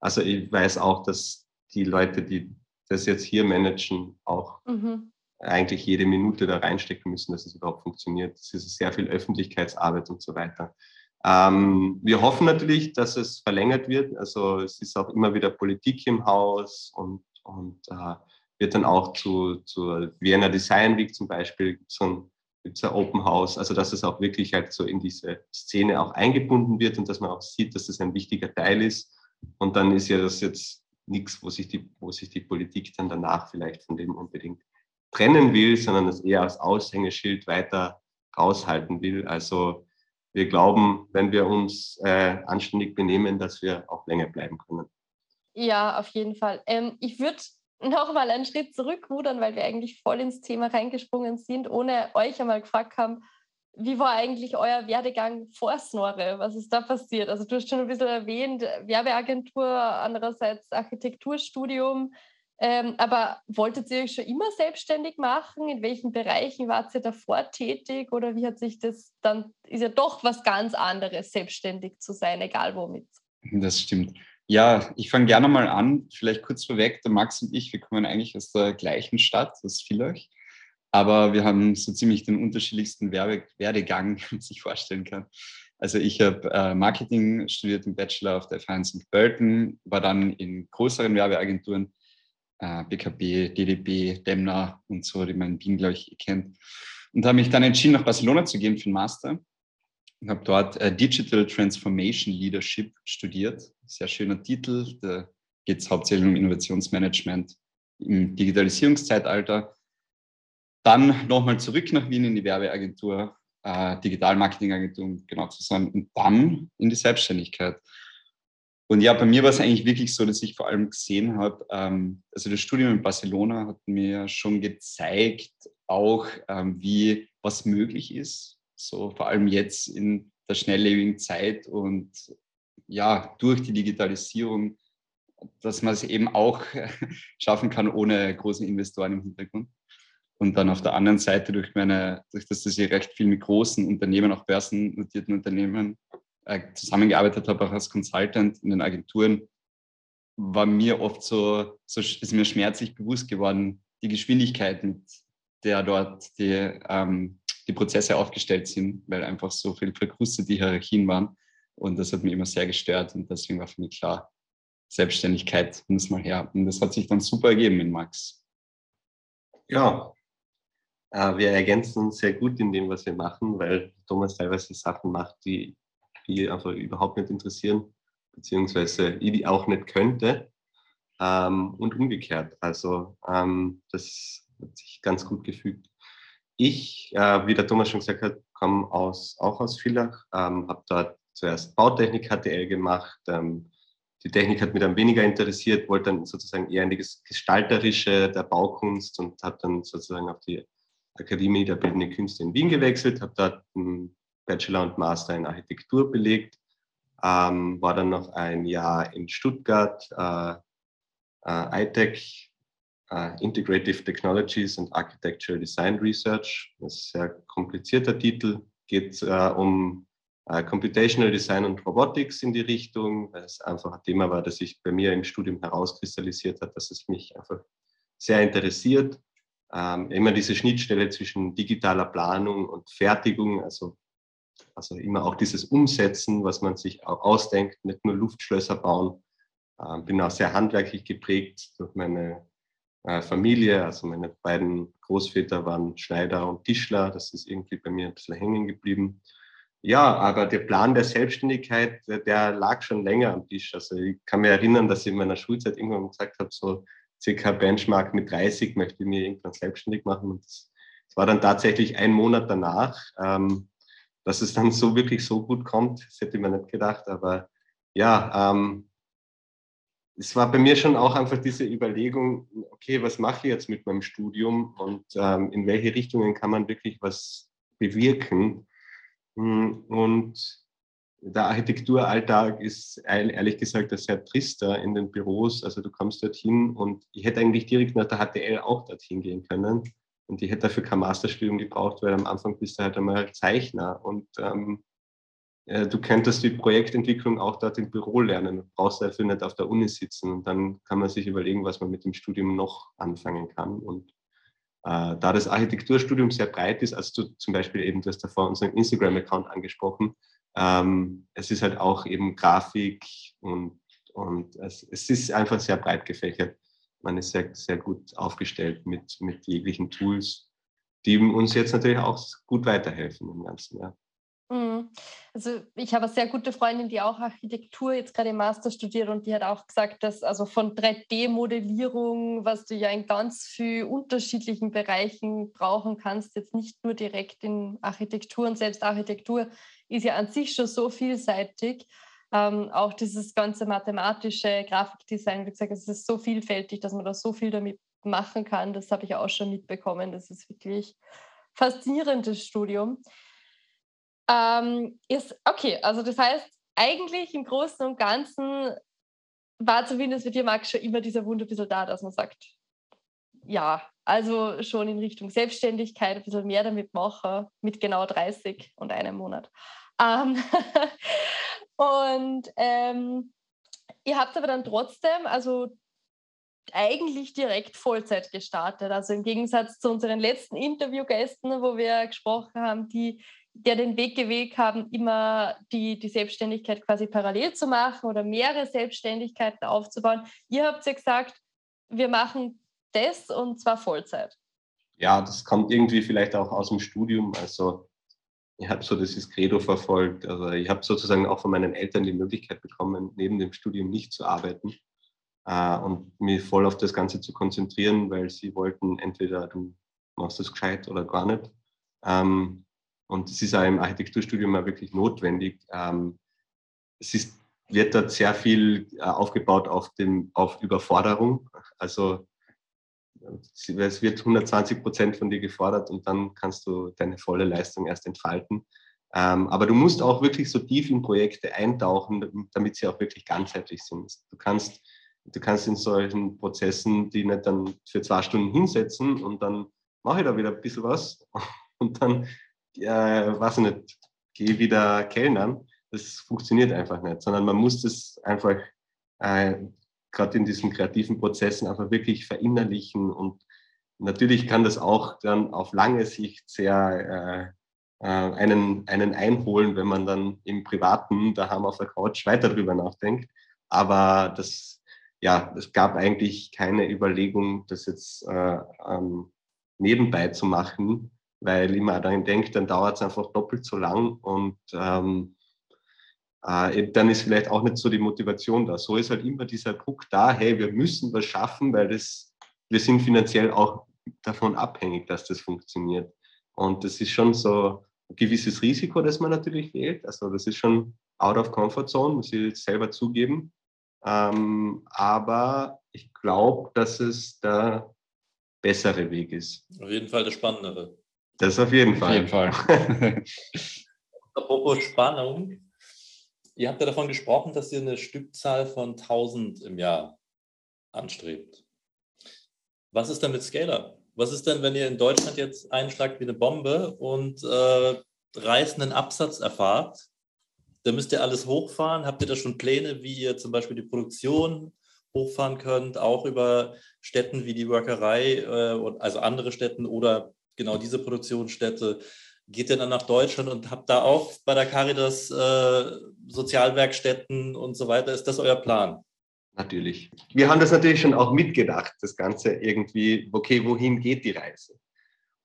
Also ich weiß auch, dass die Leute, die das jetzt hier managen, auch mhm. eigentlich jede Minute da reinstecken müssen, dass es überhaupt funktioniert. Es ist sehr viel Öffentlichkeitsarbeit und so weiter. Ähm, wir hoffen natürlich, dass es verlängert wird. Also es ist auch immer wieder Politik im Haus und, und äh, wird dann auch zu, zur Vienna Design Week zum Beispiel so ein gibt es ein Open House, also dass es auch wirklich halt so in diese Szene auch eingebunden wird und dass man auch sieht, dass das ein wichtiger Teil ist. Und dann ist ja das jetzt nichts, wo sich die, wo sich die Politik dann danach vielleicht von dem unbedingt trennen will, sondern es eher als Aushängeschild weiter raushalten will. Also wir glauben, wenn wir uns äh, anständig benehmen, dass wir auch länger bleiben können. Ja, auf jeden Fall. Ähm, ich würde nochmal einen Schritt zurückrudern, weil wir eigentlich voll ins Thema reingesprungen sind, ohne euch einmal gefragt haben, wie war eigentlich euer Werdegang vor Snore? Was ist da passiert? Also du hast schon ein bisschen erwähnt, Werbeagentur, andererseits Architekturstudium. Ähm, aber wolltet ihr euch schon immer selbstständig machen? In welchen Bereichen wart ihr davor tätig? Oder wie hat sich das dann, ist ja doch was ganz anderes, selbstständig zu sein, egal womit. Das stimmt. Ja, ich fange gerne mal an. Vielleicht kurz vorweg, der Max und ich, wir kommen eigentlich aus der gleichen Stadt, aus Villach. Aber wir haben so ziemlich den unterschiedlichsten Werdegang, wie man sich vorstellen kann. Also ich habe äh, Marketing studiert im Bachelor auf der FH St. Pölten, war dann in größeren Werbeagenturen, äh, BKB, DDB, Demner und so, die man in Wien, glaube ich, kennt. Und habe mich dann entschieden, nach Barcelona zu gehen für den Master. Und habe dort äh, Digital Transformation Leadership studiert. Sehr schöner Titel. Da geht es hauptsächlich um Innovationsmanagement im Digitalisierungszeitalter. Dann nochmal zurück nach Wien in die Werbeagentur, äh, Digitalmarketingagentur, um genau zu sein, und dann in die Selbstständigkeit. Und ja, bei mir war es eigentlich wirklich so, dass ich vor allem gesehen habe, ähm, also das Studium in Barcelona hat mir schon gezeigt, auch ähm, wie was möglich ist, so vor allem jetzt in der schnelllebigen Zeit und ja, durch die Digitalisierung, dass man es eben auch schaffen kann ohne große Investoren im Hintergrund. Und dann auf der anderen Seite durch meine, durch das, dass ich recht viel mit großen Unternehmen, auch börsennotierten Unternehmen äh, zusammengearbeitet habe, auch als Consultant in den Agenturen, war mir oft so, so ist mir schmerzlich bewusst geworden, die Geschwindigkeit, mit der dort die, ähm, die Prozesse aufgestellt sind, weil einfach so viel verkrustete Hierarchien waren. Und das hat mich immer sehr gestört. Und deswegen war für mich klar, Selbstständigkeit muss mal her. Und das hat sich dann super ergeben in Max. Ja, wir ergänzen uns sehr gut in dem, was wir machen, weil Thomas teilweise Sachen macht, die die einfach überhaupt nicht interessieren, beziehungsweise ich die auch nicht könnte. Ähm, und umgekehrt. Also ähm, das hat sich ganz gut gefügt. Ich, äh, wie der Thomas schon gesagt hat, komme aus, auch aus Villach, ähm, habe dort zuerst Bautechnik HTL gemacht. Ähm, die Technik hat mich dann weniger interessiert, wollte dann sozusagen eher in die Gestalterische der Baukunst und habe dann sozusagen auf die Akademie der Bildenden Künste in Wien gewechselt, habe dort einen Bachelor und Master in Architektur belegt, ähm, war dann noch ein Jahr in Stuttgart, äh, äh, ITEC, äh, Integrative Technologies and Architectural Design Research. Das ist ein sehr komplizierter Titel, geht äh, um äh, Computational Design und Robotics in die Richtung, weil es einfach ein Thema war, das sich bei mir im Studium herauskristallisiert hat, dass es mich einfach sehr interessiert ähm, immer diese Schnittstelle zwischen digitaler Planung und Fertigung, also, also immer auch dieses Umsetzen, was man sich auch ausdenkt, nicht nur Luftschlösser bauen. Ähm, bin auch sehr handwerklich geprägt durch meine äh, Familie, also meine beiden Großväter waren Schneider und Tischler, das ist irgendwie bei mir ein bisschen hängen geblieben. Ja, aber der Plan der Selbstständigkeit, der, lag schon länger am Tisch. Also ich kann mich erinnern, dass ich in meiner Schulzeit irgendwann gesagt habe, so circa Benchmark mit 30 möchte ich mir irgendwann selbstständig machen. Und das, war dann tatsächlich ein Monat danach. Ähm, dass es dann so wirklich so gut kommt, das hätte man nicht gedacht. Aber ja, ähm, es war bei mir schon auch einfach diese Überlegung, okay, was mache ich jetzt mit meinem Studium und ähm, in welche Richtungen kann man wirklich was bewirken? Hm, und der Architekturalltag ist ehrlich gesagt ein sehr trister in den Büros. Also du kommst dorthin und ich hätte eigentlich direkt nach der HTL auch dorthin gehen können. Und ich hätte dafür kein Masterstudium gebraucht, weil am Anfang bist du halt einmal Zeichner und ähm, äh, du könntest die Projektentwicklung auch dort im Büro lernen. Du brauchst dafür nicht auf der Uni sitzen. Und dann kann man sich überlegen, was man mit dem Studium noch anfangen kann. Und äh, da das Architekturstudium sehr breit ist, also du zum Beispiel eben, du hast davor unseren Instagram-Account angesprochen, ähm, es ist halt auch eben Grafik und, und es, es ist einfach sehr breit gefächert. Man ist sehr, sehr gut aufgestellt mit, mit jeglichen Tools, die uns jetzt natürlich auch gut weiterhelfen im ganzen Jahr. Mhm. Also ich habe eine sehr gute Freundin, die auch Architektur jetzt gerade im Master studiert und die hat auch gesagt, dass also von 3D-Modellierung, was du ja in ganz vielen unterschiedlichen Bereichen brauchen kannst, jetzt nicht nur direkt in Architektur und selbst Architektur ist ja an sich schon so vielseitig. Ähm, auch dieses ganze mathematische Grafikdesign, wie gesagt, es ist so vielfältig, dass man da so viel damit machen kann. Das habe ich auch schon mitbekommen. Das ist wirklich faszinierendes Studium. Ähm, ist, okay, also das heißt, eigentlich im Großen und Ganzen war zumindest mit dir, Max, schon immer dieser Wunsch ein bisschen da, dass man sagt, ja, also schon in Richtung Selbstständigkeit, ein bisschen mehr damit machen, mit genau 30 und einem Monat. Ähm und ähm, ihr habt aber dann trotzdem, also eigentlich direkt Vollzeit gestartet. Also im Gegensatz zu unseren letzten Interviewgästen, wo wir gesprochen haben, die der den Weg gewählt haben, immer die, die Selbstständigkeit quasi parallel zu machen oder mehrere Selbstständigkeiten aufzubauen. Ihr habt ja gesagt, wir machen das und zwar Vollzeit. Ja, das kommt irgendwie vielleicht auch aus dem Studium. Also ich habe so dieses Credo verfolgt. Also ich habe sozusagen auch von meinen Eltern die Möglichkeit bekommen, neben dem Studium nicht zu arbeiten äh, und mich voll auf das Ganze zu konzentrieren, weil sie wollten, entweder du machst das gescheit oder gar nicht. Ähm, und es ist auch im Architekturstudium auch wirklich notwendig. Ähm, es ist, wird dort sehr viel äh, aufgebaut auf, dem, auf Überforderung. Also es wird 120 Prozent von dir gefordert und dann kannst du deine volle Leistung erst entfalten. Ähm, aber du musst auch wirklich so tief in Projekte eintauchen, damit sie auch wirklich ganzheitlich sind. Du kannst du kannst in solchen Prozessen die nicht dann für zwei Stunden hinsetzen und dann mache ich da wieder ein bisschen was und dann, äh, weiß ich nicht, gehe wieder Kellnern. Das funktioniert einfach nicht, sondern man muss das einfach äh, gerade in diesen kreativen Prozessen einfach wirklich verinnerlichen und natürlich kann das auch dann auf lange Sicht sehr äh, äh einen, einen einholen, wenn man dann im Privaten daheim auf der Couch weiter drüber nachdenkt. Aber das ja, es gab eigentlich keine Überlegung, das jetzt äh, ähm, nebenbei zu machen, weil ich mir daran denke, dann dauert es einfach doppelt so lang und ähm, äh, dann ist vielleicht auch nicht so die Motivation da. So ist halt immer dieser Druck da, hey, wir müssen was schaffen, weil das, wir sind finanziell auch davon abhängig, dass das funktioniert. Und das ist schon so ein gewisses Risiko, das man natürlich wählt. Also das ist schon out of comfort zone, muss ich selber zugeben. Ähm, aber ich glaube, dass es der bessere Weg ist. Auf jeden Fall der spannendere. Das auf jeden Fall. Auf jeden Fall. Apropos Spannung. Ihr habt ja davon gesprochen, dass ihr eine Stückzahl von 1000 im Jahr anstrebt. Was ist denn mit Scaler? Was ist denn, wenn ihr in Deutschland jetzt einschlagt wie eine Bombe und äh, reißenden Absatz erfahrt? Da müsst ihr alles hochfahren. Habt ihr da schon Pläne, wie ihr zum Beispiel die Produktion hochfahren könnt, auch über Städten wie die Workerei, äh, also andere Städten oder genau diese Produktionsstätte? Geht ihr dann nach Deutschland und habt da auch bei der Caritas äh, Sozialwerkstätten und so weiter? Ist das euer Plan? Natürlich. Wir haben das natürlich schon auch mitgedacht, das Ganze irgendwie, okay, wohin geht die Reise?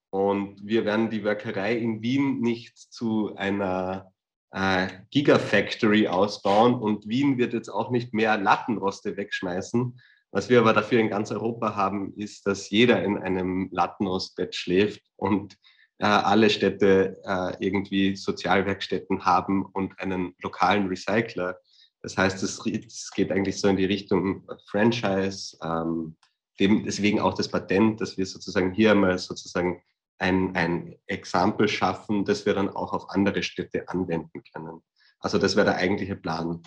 Und wir werden die Workerei in Wien nicht zu einer äh, Gigafactory ausbauen und Wien wird jetzt auch nicht mehr Lattenroste wegschmeißen. Was wir aber dafür in ganz Europa haben, ist, dass jeder in einem Lattenrostbett schläft und äh, alle Städte äh, irgendwie Sozialwerkstätten haben und einen lokalen Recycler. Das heißt, es, es geht eigentlich so in die Richtung Franchise, ähm, dem, deswegen auch das Patent, dass wir sozusagen hier mal sozusagen ein, ein Exempel schaffen, das wir dann auch auf andere Städte anwenden können. Also das wäre der eigentliche Plan.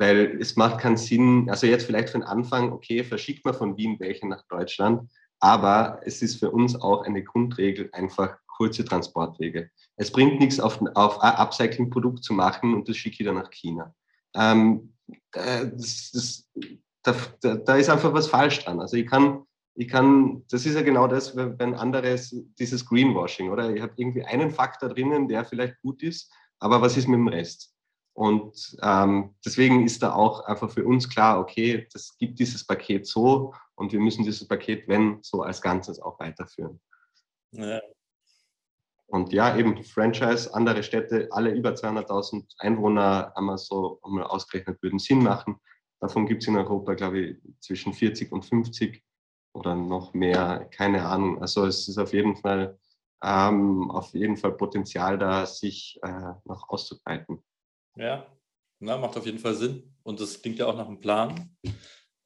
Weil es macht keinen Sinn, also jetzt vielleicht für den Anfang, okay, verschickt man von Wien welche nach Deutschland, aber es ist für uns auch eine Grundregel, einfach kurze Transportwege. Es bringt nichts, auf, auf ein Upcycling-Produkt zu machen und das schicke ich dann nach China. Ähm, äh, das, das, da, da, ist einfach was falsch dran. Also ich kann ich kann, das ist ja genau das, wenn anderes, dieses Greenwashing, oder? Ich habe irgendwie einen Faktor drinnen, der vielleicht gut ist, aber was ist mit dem Rest? Und ähm, deswegen ist da auch einfach für uns klar, okay, das gibt dieses Paket so und wir müssen dieses Paket, wenn, so als Ganzes auch weiterführen. Ja. Und ja, eben Franchise, andere Städte, alle über 200.000 Einwohner, haben wir so einmal ausgerechnet, würden Sinn machen. Davon gibt es in Europa, glaube ich, zwischen 40 und 50 oder noch mehr, keine Ahnung. Also es ist auf jeden Fall, ähm, auf jeden Fall Potenzial da, sich äh, noch auszubreiten. Ja, na, macht auf jeden Fall Sinn. Und das klingt ja auch nach einem Plan.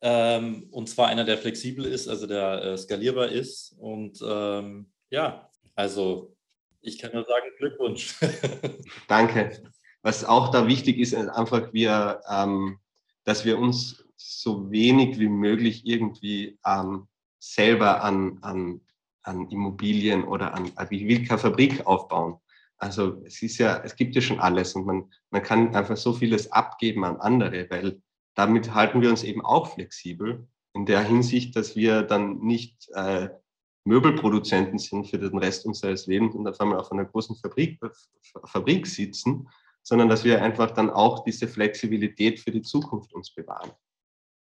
Ähm, und zwar einer, der flexibel ist, also der äh, skalierbar ist. Und ähm, ja, also Ich kann nur sagen, Glückwunsch. Danke. Was auch da wichtig ist, ist einfach, wir, ähm, dass wir uns so wenig wie möglich irgendwie ähm, selber an, an, an Immobilien oder an, ich will keine Fabrik aufbauen. Also es ist ja, es gibt ja schon alles und man, man kann einfach so vieles abgeben an andere, weil damit halten wir uns eben auch flexibel in der Hinsicht, dass wir dann nicht äh, Möbelproduzenten sind für den Rest unseres Lebens und auf einmal auf einer großen Fabrik, Fabrik sitzen, sondern dass wir einfach dann auch diese Flexibilität für die Zukunft uns bewahren.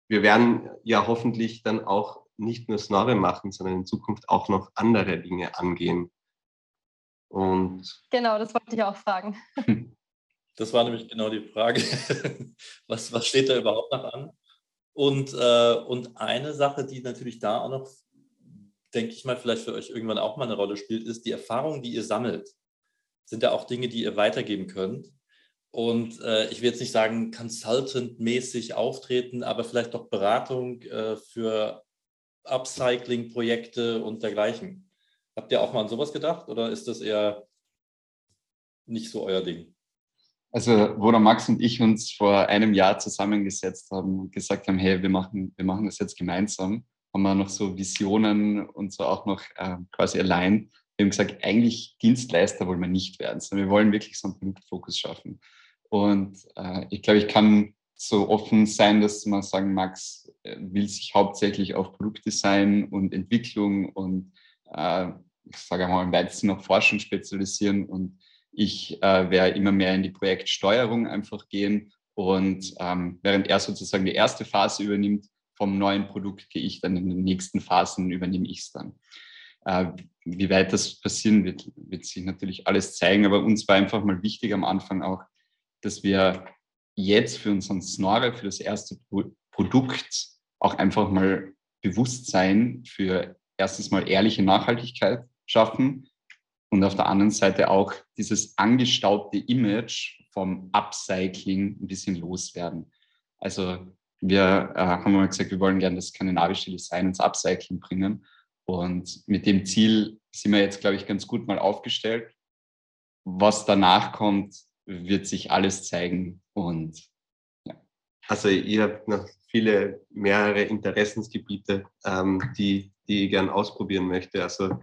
Wir werden ja hoffentlich dann auch nicht nur Snorre machen, sondern in Zukunft auch noch andere Dinge angehen. Und genau, das wollte ich auch fragen. Das war nämlich genau die Frage. Was, was steht da überhaupt noch an? Und, äh, und eine Sache, die natürlich da auch noch, denke ich mal, vielleicht für euch irgendwann auch mal eine Rolle spielt, ist die Erfahrungen, die ihr sammelt. Sind ja auch Dinge, die ihr weitergeben könnt. Und äh, ich will jetzt nicht sagen, Consultant-mäßig auftreten, aber vielleicht doch Beratung äh, für Upcycling-Projekte und dergleichen. Habt ihr auch mal an sowas gedacht oder ist das eher nicht so euer Ding? Also, wo der Max und ich uns vor einem Jahr zusammengesetzt haben und gesagt haben, hey, wir machen, wir machen das jetzt gemeinsam, haben wir noch so Visionen und so auch noch äh, quasi allein. Wir haben gesagt, eigentlich Dienstleister wollen wir nicht werden, sondern wir wollen wirklich so einen Produktfokus schaffen. Und äh, ich glaube, ich kann so offen sein, dass man sagen, Max äh, will sich hauptsächlich auf Produktdesign und Entwicklung und äh, ich sage mal im weitesten noch Forschung spezialisieren und ich äh, werde immer mehr in die Projektsteuerung einfach gehen und ähm, während er sozusagen die erste Phase übernimmt vom neuen Produkt, gehe ich dann in den nächsten Phasen, übernehme ich es dann. Äh, wie weit das passieren wird, wird sich natürlich alles zeigen, aber uns war einfach mal wichtig am Anfang auch, dass wir jetzt für unseren Snorre, für das erste Produkt auch einfach mal Bewusstsein für erstens mal ehrliche Nachhaltigkeit schaffen und auf der anderen Seite auch dieses angestaubte Image vom Upcycling ein bisschen loswerden. Also wir äh, haben mal gesagt, wir wollen gerne das skandinavische Design ins Upcycling bringen. Und mit dem Ziel sind wir jetzt, glaube ich, ganz gut mal aufgestellt. Was danach kommt, wird sich alles zeigen. Und ja. Also ihr habt noch viele, mehrere Interessensgebiete, ähm, die, die ich gern ausprobieren möchte. Also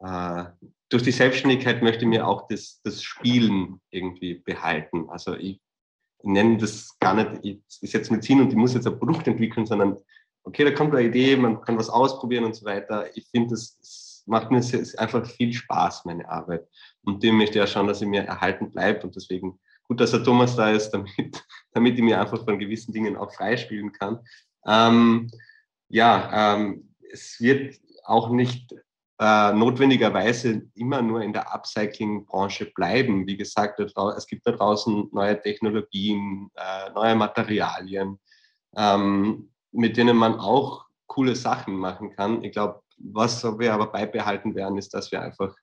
äh, durch die Selbstständigkeit möchte ich mir auch das, das Spielen irgendwie behalten. Also ich, ich nenne das gar nicht, ich, ist jetzt Medizin und ich muss jetzt ein Produkt entwickeln, sondern okay, da kommt eine Idee, man kann was ausprobieren und so weiter. Ich finde, das macht mir einfach viel Spaß, meine Arbeit. Und dem möchte ich ja schauen, dass sie mir erhalten bleibt. Und deswegen gut, dass der Thomas da ist, damit, damit ich mir einfach von gewissen Dingen auch freispielen kann. Ähm, ja, ähm, es wird auch nicht äh, notwendigerweise immer nur in der Upcycling-Branche bleiben. Wie gesagt, es gibt da draußen neue Technologien, äh, neue Materialien, ähm, mit denen man auch coole Sachen machen kann. Ich glaube, was wir aber beibehalten werden, ist, dass wir einfach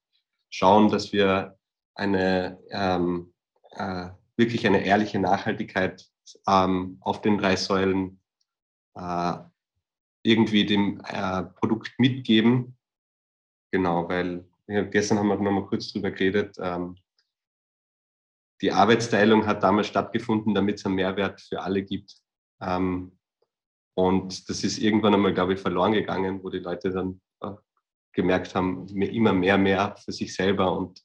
schauen, dass wir eine ähm, äh, wirklich eine ehrliche Nachhaltigkeit ähm, auf den drei Säulen äh, irgendwie dem äh, Produkt mitgeben Genau, weil ja, gestern haben wir noch mal kurz drüber geredet. Ähm, die Arbeitsteilung hat damals stattgefunden, damit es einen Mehrwert für alle gibt. Ähm, und das ist irgendwann einmal, glaube ich, verloren gegangen, wo die Leute dann äh, gemerkt haben, immer mehr, mehr für sich selber. Und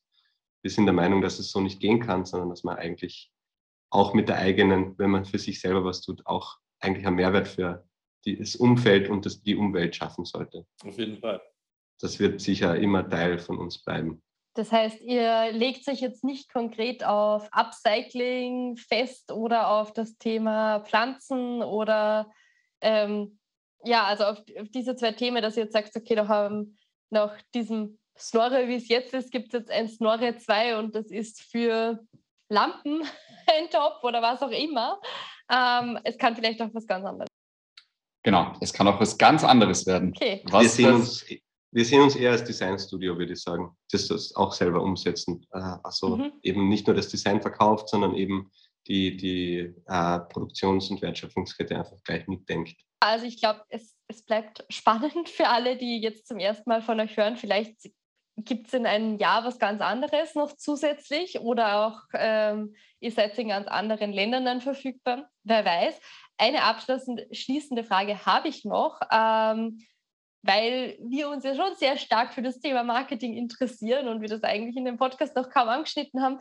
wir sind der Meinung, dass es so nicht gehen kann, sondern dass man eigentlich auch mit der eigenen, wenn man für sich selber was tut, auch eigentlich einen Mehrwert für das Umfeld und das, die Umwelt schaffen sollte. Auf jeden Fall das wird sicher immer Teil von uns bleiben. Das heißt, ihr legt sich jetzt nicht konkret auf Upcycling fest oder auf das Thema Pflanzen oder ähm, ja, also auf, auf, diese zwei Themen, dass ihr jetzt sagt, okay, da haben nach diesem Snorre, wie es jetzt ist, gibt es jetzt ein Snorre 2 und das ist für Lampen ein Top oder was auch immer. Ähm, es kann vielleicht auch was ganz anderes. Genau, es kann auch was ganz anderes werden. Okay. Was wir sehen uns wir sehen uns eher als Designstudio, würde ich sagen, das, das auch selber umsetzen. Äh, also mhm. eben nicht nur das Design verkauft, sondern eben die, die äh, Produktions- und Wertschöpfungskette einfach gleich mitdenkt. Also ich glaube, es, es bleibt spannend für alle, die jetzt zum ersten Mal von euch hören. Vielleicht gibt es in einem Jahr was ganz anderes noch zusätzlich oder auch ähm, ihr seid in ganz anderen Ländern dann verfügbar? Wer weiß. Eine abschließende Frage habe ich noch, ähm, weil wir uns ja schon sehr stark für das Thema Marketing interessieren und wir das eigentlich in dem Podcast noch kaum angeschnitten haben.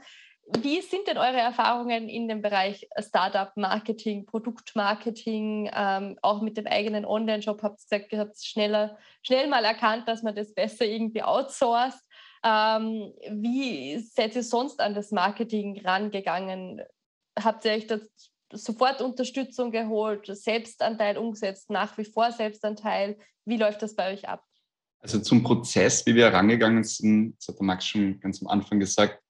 Wie sind denn eure Erfahrungen in dem Bereich Startup-Marketing, Produktmarketing, ähm, auch mit dem eigenen Online-Shop? Habt ihr gesagt, ihr habt schneller, schnell mal erkannt, dass man das besser irgendwie outsourced. Ähm, wie seid ihr sonst an das Marketing rangegangen? Habt ihr euch das sofort Unterstützung geholt, Selbstanteil umgesetzt, nach wie vor Selbstanteil? Wie läuft das bei euch ab? Also zum Prozess, wie wir herangegangen sind, das hat der Max schon ganz am Anfang gesagt,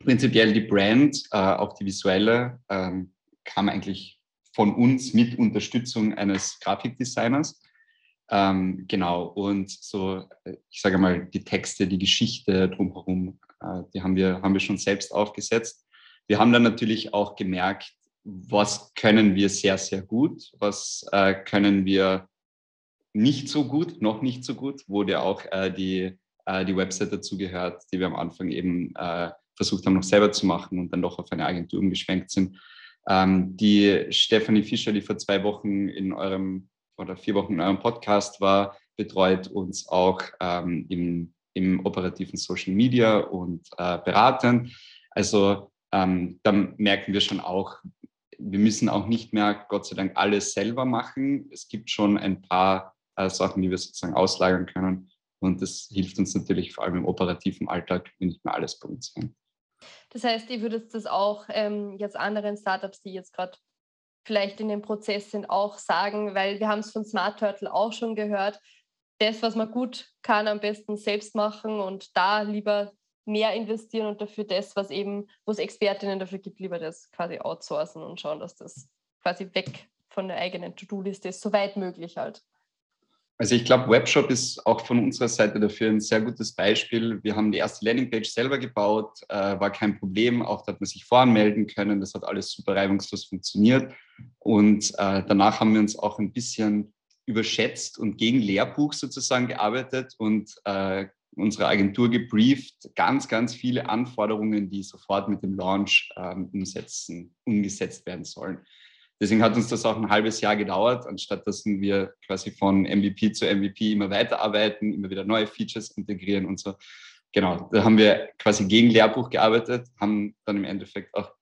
prinzipiell die Brand, äh, auch die visuelle, ähm, kam eigentlich von uns mit Unterstützung eines Grafikdesigners. Ähm, genau, und so, ich sage mal, die Texte, die Geschichte drumherum, äh, die haben wir, haben wir schon selbst aufgesetzt. Wir haben dann natürlich auch gemerkt, was können wir sehr, sehr gut, was äh, können wir nicht so gut, noch nicht so gut, wo dir auch äh, die, äh, die Website dazugehört, die wir am Anfang eben äh, versucht haben, noch selber zu machen und dann doch auf eine Agentur umgeschwenkt sind. Ähm, die Stephanie Fischer, die vor zwei Wochen in eurem oder vier Wochen in eurem Podcast war, betreut uns auch ähm, im, im operativen Social Media und äh, beraten. Also ähm, da merken wir schon auch, wir müssen auch nicht mehr, Gott sei Dank, alles selber machen. Es gibt schon ein paar äh, Sachen, die wir sozusagen auslagern können. Und das hilft uns natürlich vor allem im operativen Alltag, wenn nicht mehr alles sein. Das heißt, ihr würdet das auch ähm, jetzt anderen Startups, die jetzt gerade vielleicht in dem Prozess sind, auch sagen, weil wir haben es von Smart Turtle auch schon gehört, das, was man gut kann, am besten selbst machen und da lieber mehr investieren und dafür das, was eben, wo es Expertinnen dafür gibt, lieber das quasi outsourcen und schauen, dass das quasi weg von der eigenen To-Do-Liste ist, soweit möglich halt. Also ich glaube, Webshop ist auch von unserer Seite dafür ein sehr gutes Beispiel. Wir haben die erste Landingpage selber gebaut, äh, war kein Problem. Auch da hat man sich voranmelden können. Das hat alles super reibungslos funktioniert. Und äh, danach haben wir uns auch ein bisschen überschätzt und gegen Lehrbuch sozusagen gearbeitet und äh, unsere Agentur gebrieft, ganz, ganz viele Anforderungen, die sofort mit dem Launch ähm, umsetzen, umgesetzt werden sollen. Deswegen hat uns das auch ein halbes Jahr gedauert, anstatt dass wir quasi von MVP zu MVP immer weiterarbeiten, immer wieder neue Features integrieren und so. Genau, da haben wir quasi gegen Lehrbuch gearbeitet, haben dann im Endeffekt auch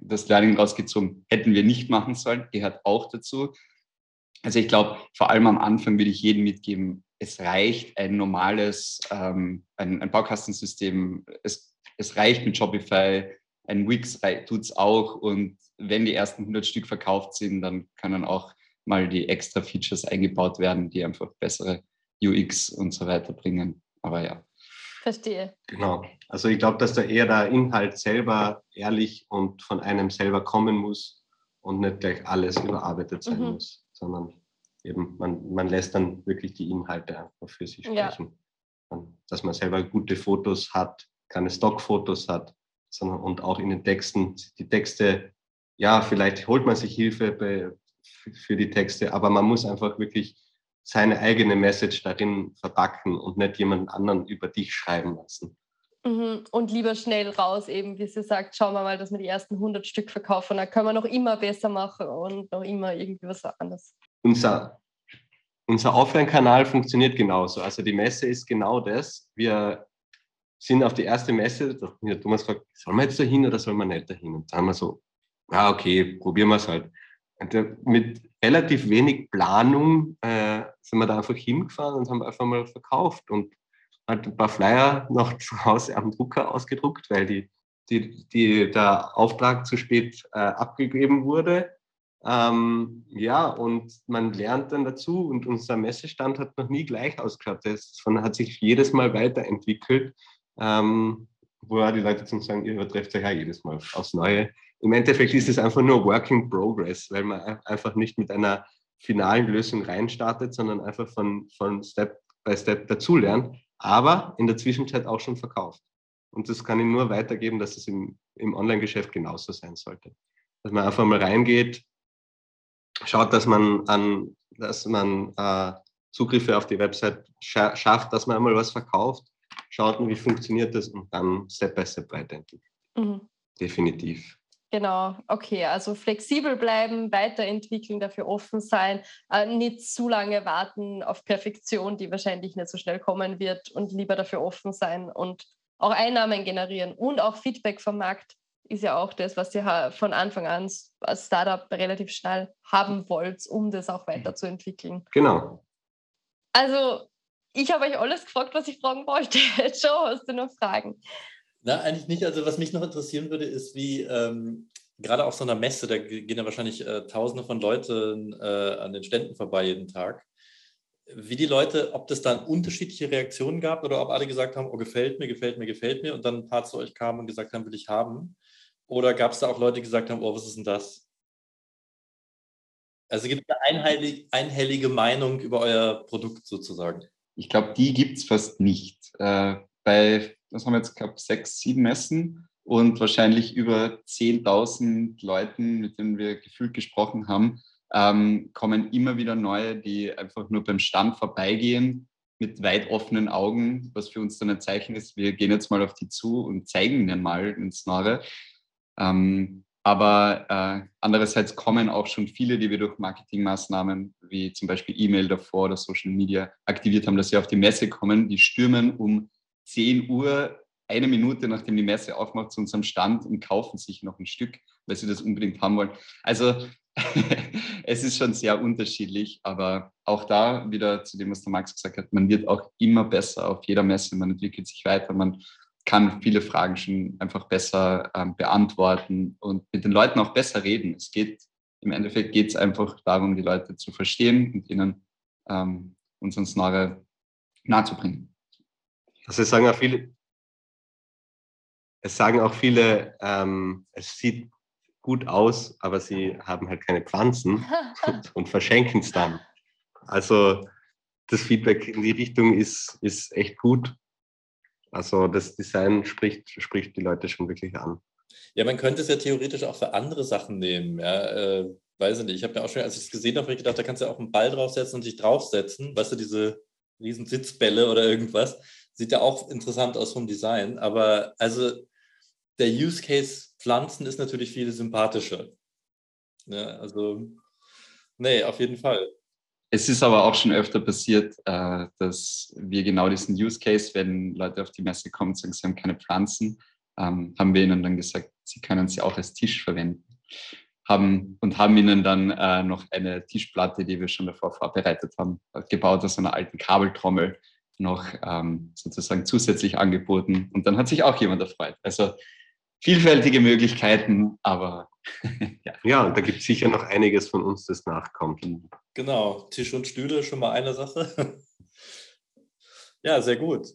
das Learning rausgezogen, hätten wir nicht machen sollen, gehört auch dazu. Also ich glaube, vor allem am Anfang würde ich jedem mitgeben, es reicht ein normales, ähm, ein, ein Baukastensystem, es, es reicht mit Shopify, ein Wix tut es auch und wenn die ersten 100 Stück verkauft sind, dann können auch mal die extra Features eingebaut werden, die einfach bessere UX und so weiter bringen. Aber ja. Verstehe. Genau. Also ich glaube, dass da eher der Inhalt selber ehrlich und von einem selber kommen muss und nicht gleich alles überarbeitet sein mhm. muss, sondern eben man, man lässt dann wirklich die Inhalte einfach für sich sprechen. Ja. Dass man selber gute Fotos hat, keine Stockfotos hat, sondern und auch in den Texten die Texte ja, vielleicht holt man sich Hilfe bei, für die Texte, aber man muss einfach wirklich seine eigene Message darin verpacken und nicht jemand anderen über dich schreiben lassen. Mhm. Und lieber schnell raus, eben wie sie sagt, schauen wir mal, dass wir die ersten 100 Stück verkaufen. Dann können wir noch immer besser machen und noch immer irgendwie was anderes. Unser, unser Offline-Kanal funktioniert genauso. Also die Messe ist genau das. Wir sind auf die erste Messe, da hat Thomas gefragt, soll man jetzt da hin oder soll man nicht dahin? Und da haben wir so ja, okay, probieren wir es halt. Und mit relativ wenig Planung äh, sind wir da einfach hingefahren und haben einfach mal verkauft und halt ein paar Flyer noch zu Hause am Drucker ausgedruckt, weil die, die, die, der Auftrag zu spät äh, abgegeben wurde. Ähm, ja, und man lernt dann dazu und unser Messestand hat noch nie gleich ausgeschaut. Das hat sich jedes Mal weiterentwickelt, ähm, wo die Leute zum sagen, ihr übertrefft euch ja jedes Mal aufs Neue im Endeffekt ist es einfach nur Work in Progress, weil man einfach nicht mit einer finalen Lösung reinstartet, sondern einfach von, von Step by Step dazulernt, aber in der Zwischenzeit auch schon verkauft. Und das kann ich nur weitergeben, dass es im, im Online-Geschäft genauso sein sollte. Dass man einfach mal reingeht, schaut, dass man, an, dass man äh, Zugriffe auf die Website scha schafft, dass man einmal was verkauft schaut wie funktioniert das und dann Step by Step weiterentwickeln. Mhm. Definitiv. Genau, okay, also flexibel bleiben, weiterentwickeln, dafür offen sein, äh, nicht zu lange warten auf Perfektion, die wahrscheinlich nicht so schnell kommen wird und lieber dafür offen sein und auch Einnahmen generieren und auch Feedback vom Markt ist ja auch das, was ihr von Anfang an als Startup relativ schnell haben wollt, um das auch weiterzuentwickeln. Genau. Also, ich habe euch alles gefragt, was ich fragen wollte. Joe, hast du noch Fragen? Na, eigentlich nicht. Also, was mich noch interessieren würde, ist, wie ähm, gerade auf so einer Messe, da gehen ja wahrscheinlich äh, Tausende von Leuten äh, an den Ständen vorbei jeden Tag wie die Leute, ob das dann unterschiedliche Reaktionen gab oder ob alle gesagt haben, oh, gefällt mir, gefällt mir, gefällt mir und dann ein paar zu euch kamen und gesagt haben, will ich haben. Oder gab es da auch Leute, die gesagt haben, oh, was ist denn das? Also gibt es eine einhellige, einhellige Meinung über euer Produkt sozusagen? Ich glaube, die gibt es fast nicht. Äh, bei, das haben wir jetzt gehabt, sechs, sieben Messen und wahrscheinlich über 10.000 Leuten, mit denen wir gefühlt gesprochen haben, ähm, kommen immer wieder neue, die einfach nur beim Stand vorbeigehen mit weit offenen Augen, was für uns dann ein Zeichen ist, wir gehen jetzt mal auf die zu und zeigen ihnen mal ins Nore. Ähm, aber äh, andererseits kommen auch schon viele, die wir durch Marketingmaßnahmen wie zum Beispiel E-Mail davor oder Social Media aktiviert haben, dass sie auf die Messe kommen. Die stürmen um 10 Uhr, eine Minute nachdem die Messe aufmacht, zu unserem Stand und kaufen sich noch ein Stück, weil sie das unbedingt haben wollen. Also es ist schon sehr unterschiedlich, aber auch da wieder zu dem, was der Max gesagt hat, man wird auch immer besser auf jeder Messe, man entwickelt sich weiter, man kann viele Fragen schon einfach besser ähm, beantworten und mit den Leuten auch besser reden. Es geht, im Endeffekt geht es einfach darum, die Leute zu verstehen und ihnen ähm, unseren Snarre nahezubringen. Also es sagen auch viele, es sagen auch viele, ähm, es sieht gut aus, aber sie haben halt keine Pflanzen und verschenken es dann. Also das Feedback in die Richtung ist, ist echt gut. Also das Design spricht, spricht die Leute schon wirklich an. Ja, man könnte es ja theoretisch auch für andere Sachen nehmen. Ja, äh, weiß ich nicht. Ich habe ja auch schon, als ich es gesehen habe, gedacht, da kannst du ja auch einen Ball draufsetzen und sich draufsetzen. Weißt du, diese riesen Sitzbälle oder irgendwas. Sieht ja auch interessant aus vom Design. Aber also der Use Case Pflanzen ist natürlich viel sympathischer. Ja, also, nee, auf jeden Fall. Es ist aber auch schon öfter passiert, äh, dass wir genau diesen Use Case, wenn Leute auf die Messe kommen und sagen, sie haben keine Pflanzen, ähm, haben wir ihnen dann gesagt, sie können sie auch als Tisch verwenden. Haben, und haben ihnen dann äh, noch eine Tischplatte, die wir schon davor vorbereitet haben, gebaut aus einer alten Kabeltrommel, noch ähm, sozusagen zusätzlich angeboten. Und dann hat sich auch jemand erfreut. Also vielfältige Möglichkeiten, aber ja. ja, da gibt es sicher noch einiges von uns, das nachkommt. Genau, Tisch und Stühle, schon mal eine Sache. ja, sehr gut.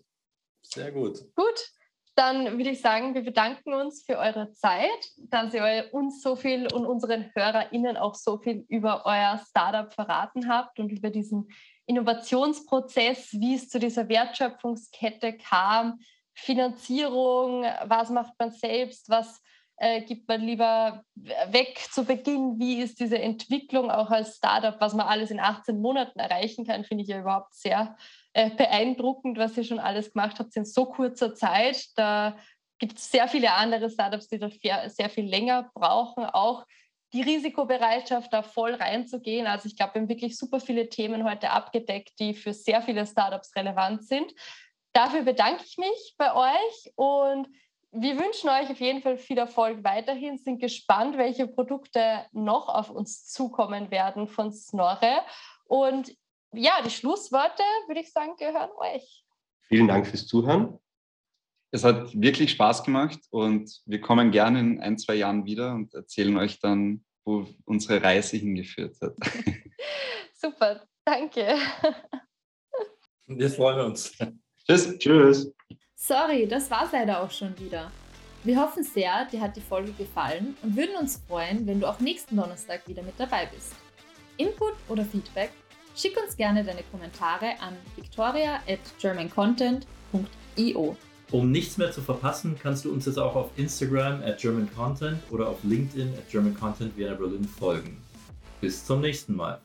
Sehr gut. Gut, dann würde ich sagen, wir bedanken uns für eure Zeit, dass ihr uns so viel und unseren HörerInnen auch so viel über euer Startup verraten habt und über diesen Innovationsprozess, wie es zu dieser Wertschöpfungskette kam, Finanzierung, was macht man selbst, was äh, gibt man lieber weg zu Beginn, wie ist diese Entwicklung auch als Startup, was man alles in 18 Monaten erreichen kann, finde ich ja überhaupt sehr äh, beeindruckend, was ihr schon alles gemacht habt in so kurzer Zeit. Da gibt es sehr viele andere Startups, die da sehr viel länger brauchen, auch die Risikobereitschaft, da voll reinzugehen. Also ich glaube, wir haben wirklich super viele Themen heute abgedeckt, die für sehr viele Startups relevant sind. Dafür bedanke ich mich bei euch und wir wünschen euch auf jeden Fall viel Erfolg weiterhin, sind gespannt, welche Produkte noch auf uns zukommen werden von Snorre. Und ja, die Schlussworte, würde ich sagen, gehören euch. Vielen Dank fürs Zuhören. Es hat wirklich Spaß gemacht und wir kommen gerne in ein, zwei Jahren wieder und erzählen euch dann, wo unsere Reise hingeführt hat. Super, danke. Wir freuen uns. Tschüss. Tschüss. Sorry, das war's leider auch schon wieder. Wir hoffen sehr, dir hat die Folge gefallen und würden uns freuen, wenn du auch nächsten Donnerstag wieder mit dabei bist. Input oder Feedback? Schick uns gerne deine Kommentare an victoria at germancontent.io. Um nichts mehr zu verpassen, kannst du uns jetzt auch auf Instagram at germancontent oder auf LinkedIn at germancontent Vienna Berlin folgen. Bis zum nächsten Mal.